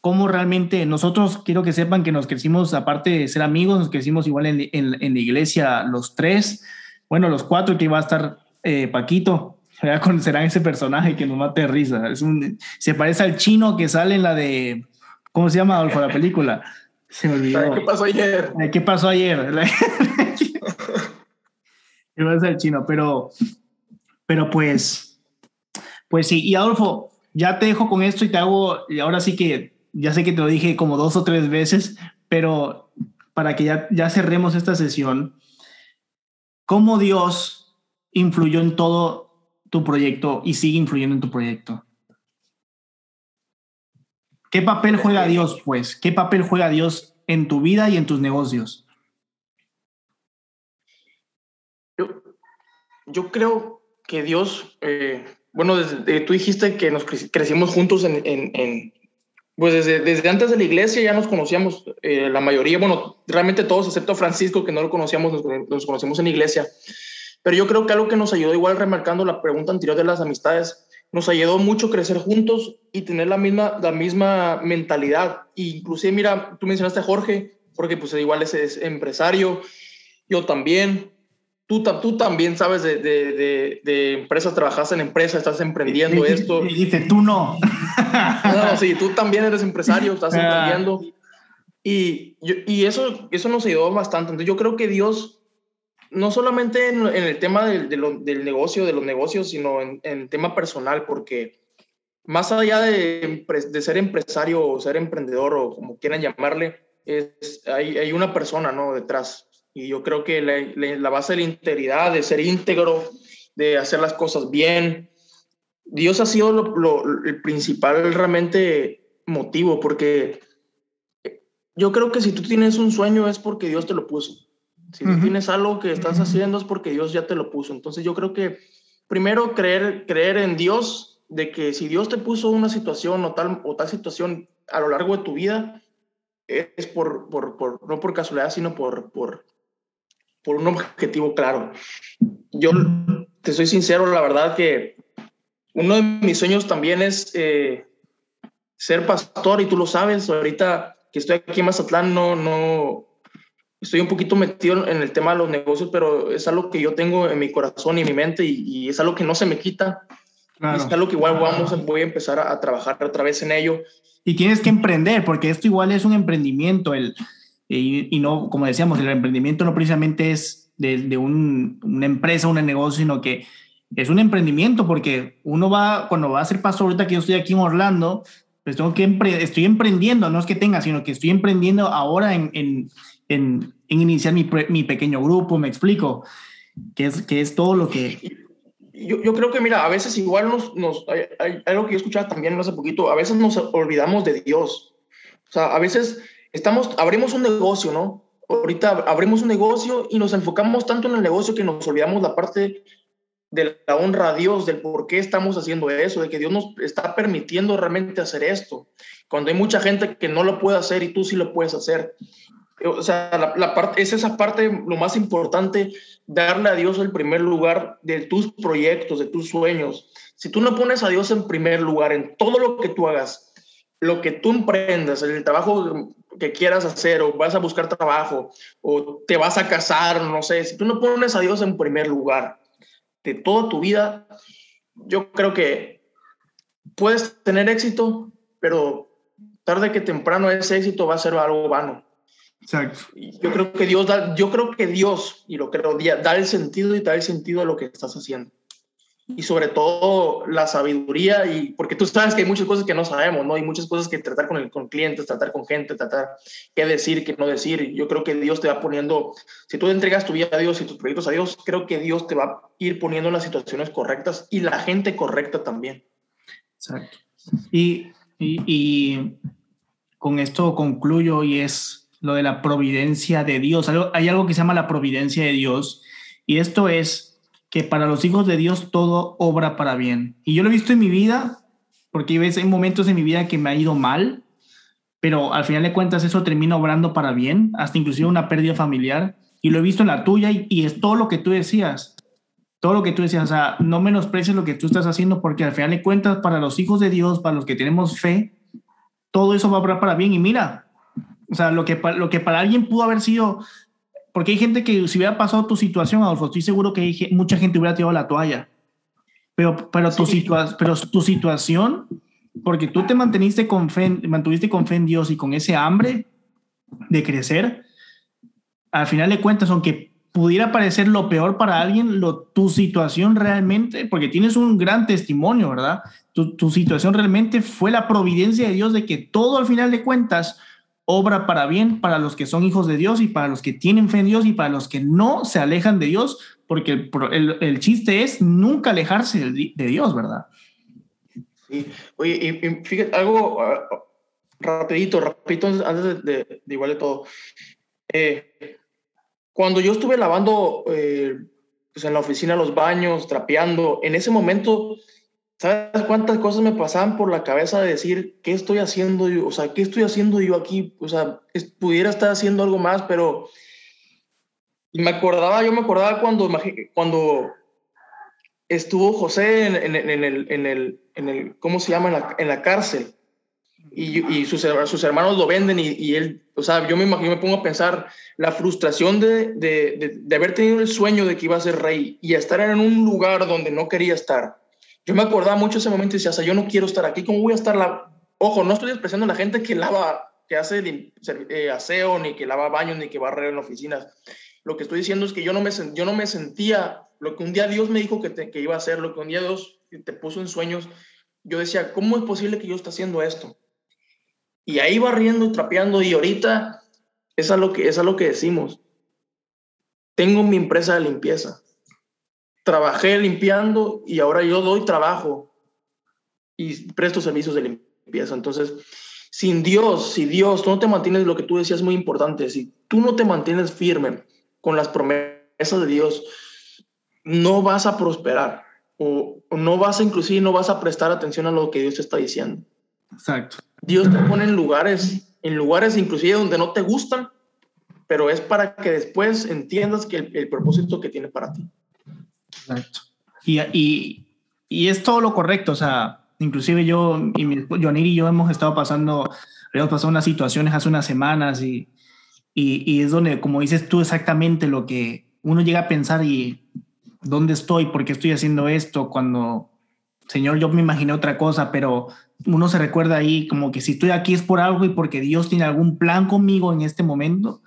cómo realmente nosotros, quiero que sepan que nos crecimos, aparte de ser amigos, nos crecimos igual en, en, en la iglesia los tres, bueno, los cuatro que iba a estar eh, Paquito, *laughs* ya conocerán ese personaje que nos mate de risa. Es un, se parece al chino que sale en la de. ¿Cómo se llama, Adolfo, la película? *laughs* Se me olvidó. ¿Qué pasó ayer? ¿Qué pasó ayer? ¿Qué pasa el chino? Pero, pero pues, pues sí. Y Adolfo, ya te dejo con esto y te hago, y ahora sí que, ya sé que te lo dije como dos o tres veces, pero para que ya, ya cerremos esta sesión, ¿cómo Dios influyó en todo tu proyecto y sigue influyendo en tu proyecto. ¿Qué papel juega Dios, pues? ¿Qué papel juega Dios en tu vida y en tus negocios? Yo, yo creo que Dios, eh, bueno, desde, tú dijiste que nos crecimos juntos en, en, en pues desde, antes de la iglesia ya nos conocíamos, eh, la mayoría, bueno, realmente todos, excepto Francisco, que no lo conocíamos, nos, nos conocimos en la iglesia. Pero yo creo que algo que nos ayudó, igual remarcando la pregunta anterior de las amistades, nos ayudó mucho crecer juntos y tener la misma, la misma mentalidad. inclusive, mira, tú mencionaste a Jorge, porque pues igual es empresario, yo también. Tú, tú también sabes de, de, de, de empresas, trabajas en empresa, estás emprendiendo esto. Y dice, tú no. no, sí, tú también eres empresario, estás ah. emprendiendo. Y, y eso, eso nos ayudó bastante. Entonces yo creo que Dios no solamente en, el tema del negocio, de los negocios, sino en, el tema personal, porque más allá de, ser empresario o ser emprendedor o como quieran llamarle, es, hay, una persona ¿no? detrás. Y yo creo que la, base de la integridad, de ser íntegro, de hacer las cosas bien, Dios ha sido el principal realmente motivo, porque yo creo que si tú tienes un sueño es porque Dios te lo puso. Si tú tienes algo que estás haciendo es porque Dios ya te lo puso. Entonces yo creo que primero creer, creer en Dios, de que si Dios te puso una situación o tal, o tal situación a lo largo de tu vida, es por, por, por no por casualidad, sino por, por, por un objetivo claro. Yo te soy sincero, la verdad que uno de mis sueños también es eh, ser pastor y tú lo sabes, ahorita que estoy aquí en Mazatlán no, no, estoy un poquito metido en el tema de los negocios, pero es algo que yo tengo en mi corazón y en mi mente y, es algo que no se me quita. Es algo que igual vamos, voy a empezar a, trabajar otra vez en ello. Y tienes que emprender, porque esto igual es un emprendimiento, el, y, no, como decíamos, el emprendimiento no precisamente es de, de un, una empresa, un negocio, sino que es un emprendimiento, porque uno va, cuando va a ser pastor, ahorita que yo estoy aquí en Orlando, pues tengo que estoy emprendiendo, no es que tenga, sino que estoy emprendiendo ahora en, en, en, iniciar mi, mi, pequeño grupo, me explico, que es, que es todo lo que... Yo, yo creo que, mira, a veces igual nos, nos hay, algo que yo escuchaba también hace poquito, a veces nos olvidamos de Dios. O sea, a veces estamos, abrimos un negocio, ¿no? Ahorita abrimos un negocio y nos enfocamos tanto en el negocio que nos olvidamos la parte de la honra a Dios, del por qué estamos haciendo eso, de que Dios nos está permitiendo realmente hacer esto. Cuando hay mucha gente que no lo puede hacer y tú sí lo puedes hacer. O sea, la, parte, es esa parte lo más importante, darle a Dios el primer lugar de tus proyectos, de tus sueños. Si tú no pones a Dios en primer lugar en todo lo que tú hagas, lo que tú emprendas, el trabajo que quieras hacer, o vas a buscar trabajo, o te vas a casar, no sé, si tú no pones a Dios en primer lugar, de toda tu vida, yo creo que puedes tener éxito, pero tarde que temprano ese éxito va a ser algo vano. Exacto. Yo creo que Dios da, yo creo que Dios, y lo creo, da el sentido y da el sentido a lo que estás haciendo. Y sobre todo la sabiduría, y porque tú sabes que hay muchas cosas que no sabemos, ¿no? Hay muchas cosas que tratar con, el, con clientes, tratar con gente, tratar qué decir, qué no decir. Yo creo que Dios te va poniendo, si tú entregas tu vida a Dios y tus proyectos a Dios, creo que Dios te va a ir poniendo en las situaciones correctas y la gente correcta también. Exacto. Y, y con esto concluyo y es lo de la providencia de Dios. Hay algo que se llama la providencia de Dios y esto es que para los hijos de Dios todo obra para bien. Y yo lo he visto en mi vida, porque hay momentos en mi vida que me ha ido mal, pero al final de cuentas eso termina obrando para bien, hasta inclusive una pérdida familiar. Y lo he visto en la tuya y, es todo lo que tú decías. Todo lo que tú decías, o sea, no menosprecies lo que tú estás haciendo porque al final de cuentas para los hijos de Dios, para los que tenemos fe, todo eso va a obrar para bien. Y mira, o sea, lo que, lo que para alguien pudo haber sido, porque hay gente que si hubiera pasado tu situación, Adolfo, estoy seguro que hay, mucha gente hubiera tirado la toalla. Pero, pero, tu, pero tu situación, porque tú te manteniste con fe, mantuviste con fe en Dios y con ese hambre de crecer, al final de cuentas, aunque pudiera parecer lo peor para alguien, lo, tu situación realmente, porque tienes un gran testimonio, ¿verdad? Tu, tu situación realmente fue la providencia de Dios de que todo al final de cuentas obra para bien para los que son hijos de Dios y para los que tienen fe en Dios y para los que no se alejan de Dios, porque el, el, chiste es nunca alejarse de, Dios, ¿verdad? Sí, oye, y, fíjate, algo ah, rapidito, rapidito, antes de, de, igual de todo. Eh, cuando yo estuve lavando eh, pues en la oficina los baños, trapeando, en ese momento ¿Sabes cuántas cosas me pasaban por la cabeza de decir, ¿qué estoy haciendo yo? O sea, ¿qué estoy haciendo yo aquí? O sea, pudiera estar haciendo algo más, pero... Me acordaba, yo me acordaba cuando, cuando estuvo José en, el, en, el, en el, ¿cómo se llama? En la, cárcel. Y, y sus, sus, hermanos lo venden y, y, él, o sea, yo me imagino, me pongo a pensar la frustración de, de, de, de haber tenido el sueño de que iba a ser rey y estar en un lugar donde no quería estar yo me acordaba mucho ese momento y decía, o sea, yo no quiero estar aquí, ¿cómo voy a estar la... Ojo, no estoy despreciando a la gente que lava, que hace eh, aseo, ni que lava baños, ni que barre en oficinas. Lo que estoy diciendo es que yo no me, yo no me sentía lo que un día Dios me dijo que, que iba a hacer, lo que un día Dios te puso en sueños. Yo decía, ¿cómo es posible que yo esté haciendo esto? Y ahí barriendo y trapeando y ahorita es a lo que, es a lo que decimos. Tengo mi empresa de limpieza trabajé limpiando y ahora yo doy trabajo y presto servicios de limpieza. Entonces, sin Dios, si Dios, tú no te mantienes, lo que tú decías es muy importante, si tú no te mantienes firme con las promesas de Dios, no vas a prosperar o, no vas a, inclusive, no vas a prestar atención a lo que Dios te está diciendo. Exacto. Dios te pone en lugares, en lugares inclusive donde no te gustan, pero es para que después entiendas que el propósito que tiene para ti. Exacto. Y, y, y, es todo lo correcto, o sea, inclusive yo y mi, y yo hemos estado pasando, habíamos pasado unas situaciones hace unas semanas y, y, y, es donde, como dices tú exactamente lo que uno llega a pensar y dónde estoy, por qué estoy haciendo esto, cuando, Señor, yo me imaginé otra cosa, pero uno se recuerda ahí como que si estoy aquí es por algo y porque Dios tiene algún plan conmigo en este momento.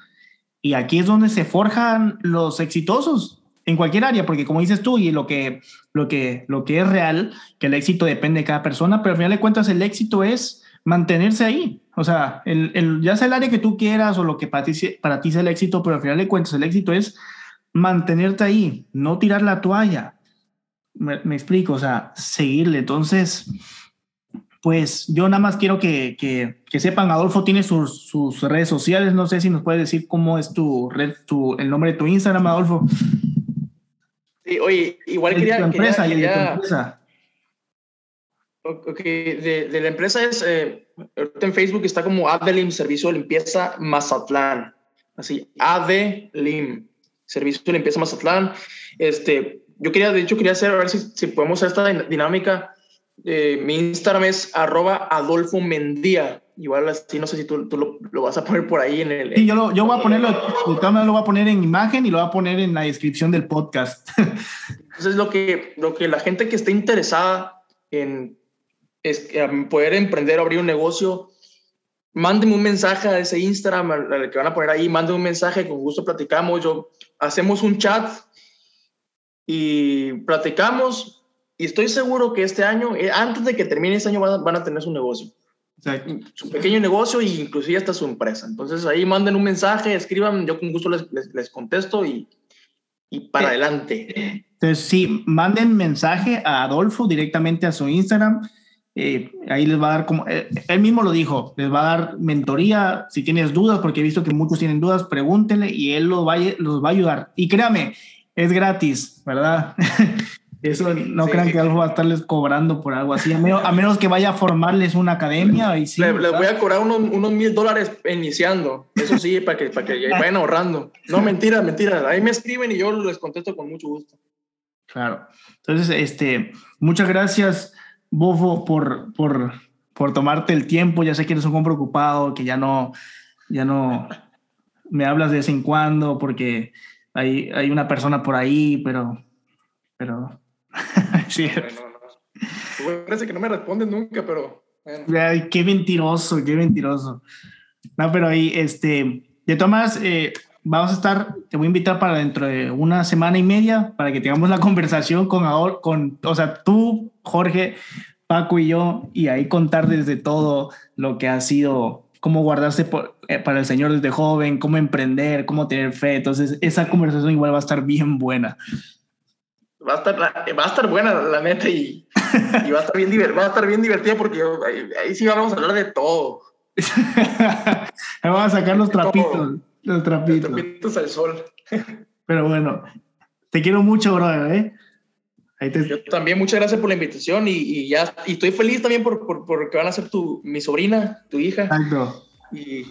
Y aquí es donde se forjan los exitosos, en cualquier área, porque como dices tú, y lo que, lo que, lo que es real, que el éxito depende de cada persona, pero al final de cuentas el éxito es mantenerse ahí. O sea, el, el, ya sea el área que tú quieras o lo que para ti, para ti sea el éxito, pero al final de cuentas el éxito es mantenerte ahí, no tirar la toalla. Me, explico, o sea, seguirle. Entonces, pues yo nada más quiero que, que, que sepan, Adolfo tiene sus, sus, redes sociales, no sé si nos puedes decir cómo es tu red, tu, el nombre de tu Instagram, Adolfo. Sí, oye, igual quería... Tu empresa, quería, quería... tu empresa. Ok, de, de, la empresa es, eh, en Facebook está como Adelim Servicio de Limpieza Mazatlán, así, Adelim Servicio de Limpieza Mazatlán. Este, yo quería, de hecho, quería hacer, a ver si, si podemos hacer esta dinámica. Eh, mi Instagram es arroba Adolfo Mendía. Igual así, no sé si tú, tú lo, lo, vas a poner por ahí en el... Sí, yo, lo, yo voy a ponerlo, lo voy a poner en imagen y lo voy a poner en la descripción del podcast. Entonces, lo que, lo que la gente que esté interesada en es, poder emprender o abrir un negocio, mándenme un mensaje a ese Instagram al, que van a poner ahí, mándenme un mensaje, con gusto platicamos, yo, hacemos un chat y platicamos y estoy seguro que este año, eh, antes de que termine este año, van a, van a tener su negocio. Su pequeño negocio e inclusive hasta su empresa. Entonces ahí manden un mensaje, escriban, yo con gusto les, les, les contesto y, y para eh, adelante. Entonces sí, manden mensaje a Adolfo directamente a su Instagram eh, ahí les va a dar como, eh, él mismo lo dijo, les va a dar mentoría, si tienes dudas, porque he visto que muchos tienen dudas, pregúntenle y él los va, los va a ayudar. Y créame, es gratis, ¿verdad? *laughs* Eso no crean que algo va a estarles cobrando por algo así, a menos, a menos que vaya a formarles una academia. Y sí, les, voy a cobrar unos, unos mil dólares iniciando, eso sí, para que, para que *laughs* vayan ahorrando. No, mentira, mentira. Ahí me escriben y yo les contesto con mucho gusto. Claro. Entonces, este, muchas gracias. Bofo, por, por, por tomarte el tiempo. Ya sé que eres un hombre ocupado, que ya no, ya no me hablas de vez en cuando porque hay, hay una persona por ahí, pero, pero *laughs* sí. No, Parece que no me respondes nunca, pero. Ay, qué mentiroso, qué mentiroso. No, pero ahí, este, de todas eh, vamos a estar, te voy a invitar para dentro de una semana y media para que tengamos la *laughs* conversación con, con o sea, tú, Jorge, Paco y yo, y ahí contar desde todo lo que ha sido, cómo guardarse eh, para el Señor desde joven, cómo emprender, cómo tener fe. Entonces, esa conversación igual va a estar bien buena. Va a estar, va a estar buena, la neta, y, y va, a estar bien va a estar bien divertida porque ahí, sí vamos a hablar de todo. *laughs* vamos a sacar los trapitos. Los trapitos. Los trapitos al sol. Pero bueno, te quiero mucho, brother, ¿eh? Yo también, muchas gracias por la invitación y, y ya, y estoy feliz también por, por, por, que van a ser tu, mi sobrina, tu hija. Exacto. Y,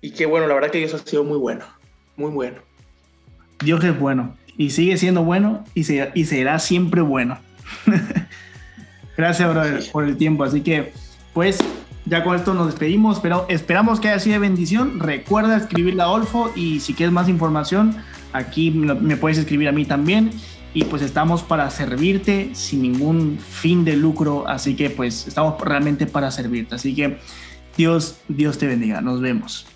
y qué bueno, la verdad que Dios ha sido muy bueno, muy bueno. Dios es bueno y sigue siendo bueno y, se, y será siempre bueno. *laughs* gracias, brother, por el tiempo. Así que, pues, ya con esto nos despedimos, pero esperamos que haya sido de bendición. Recuerda escribirle a Olfo y si quieres más información, aquí me puedes escribir a mí también y pues estamos para servirte sin ningún fin de lucro, así que pues estamos realmente para servirte. Así que Dios, Dios te bendiga, nos vemos.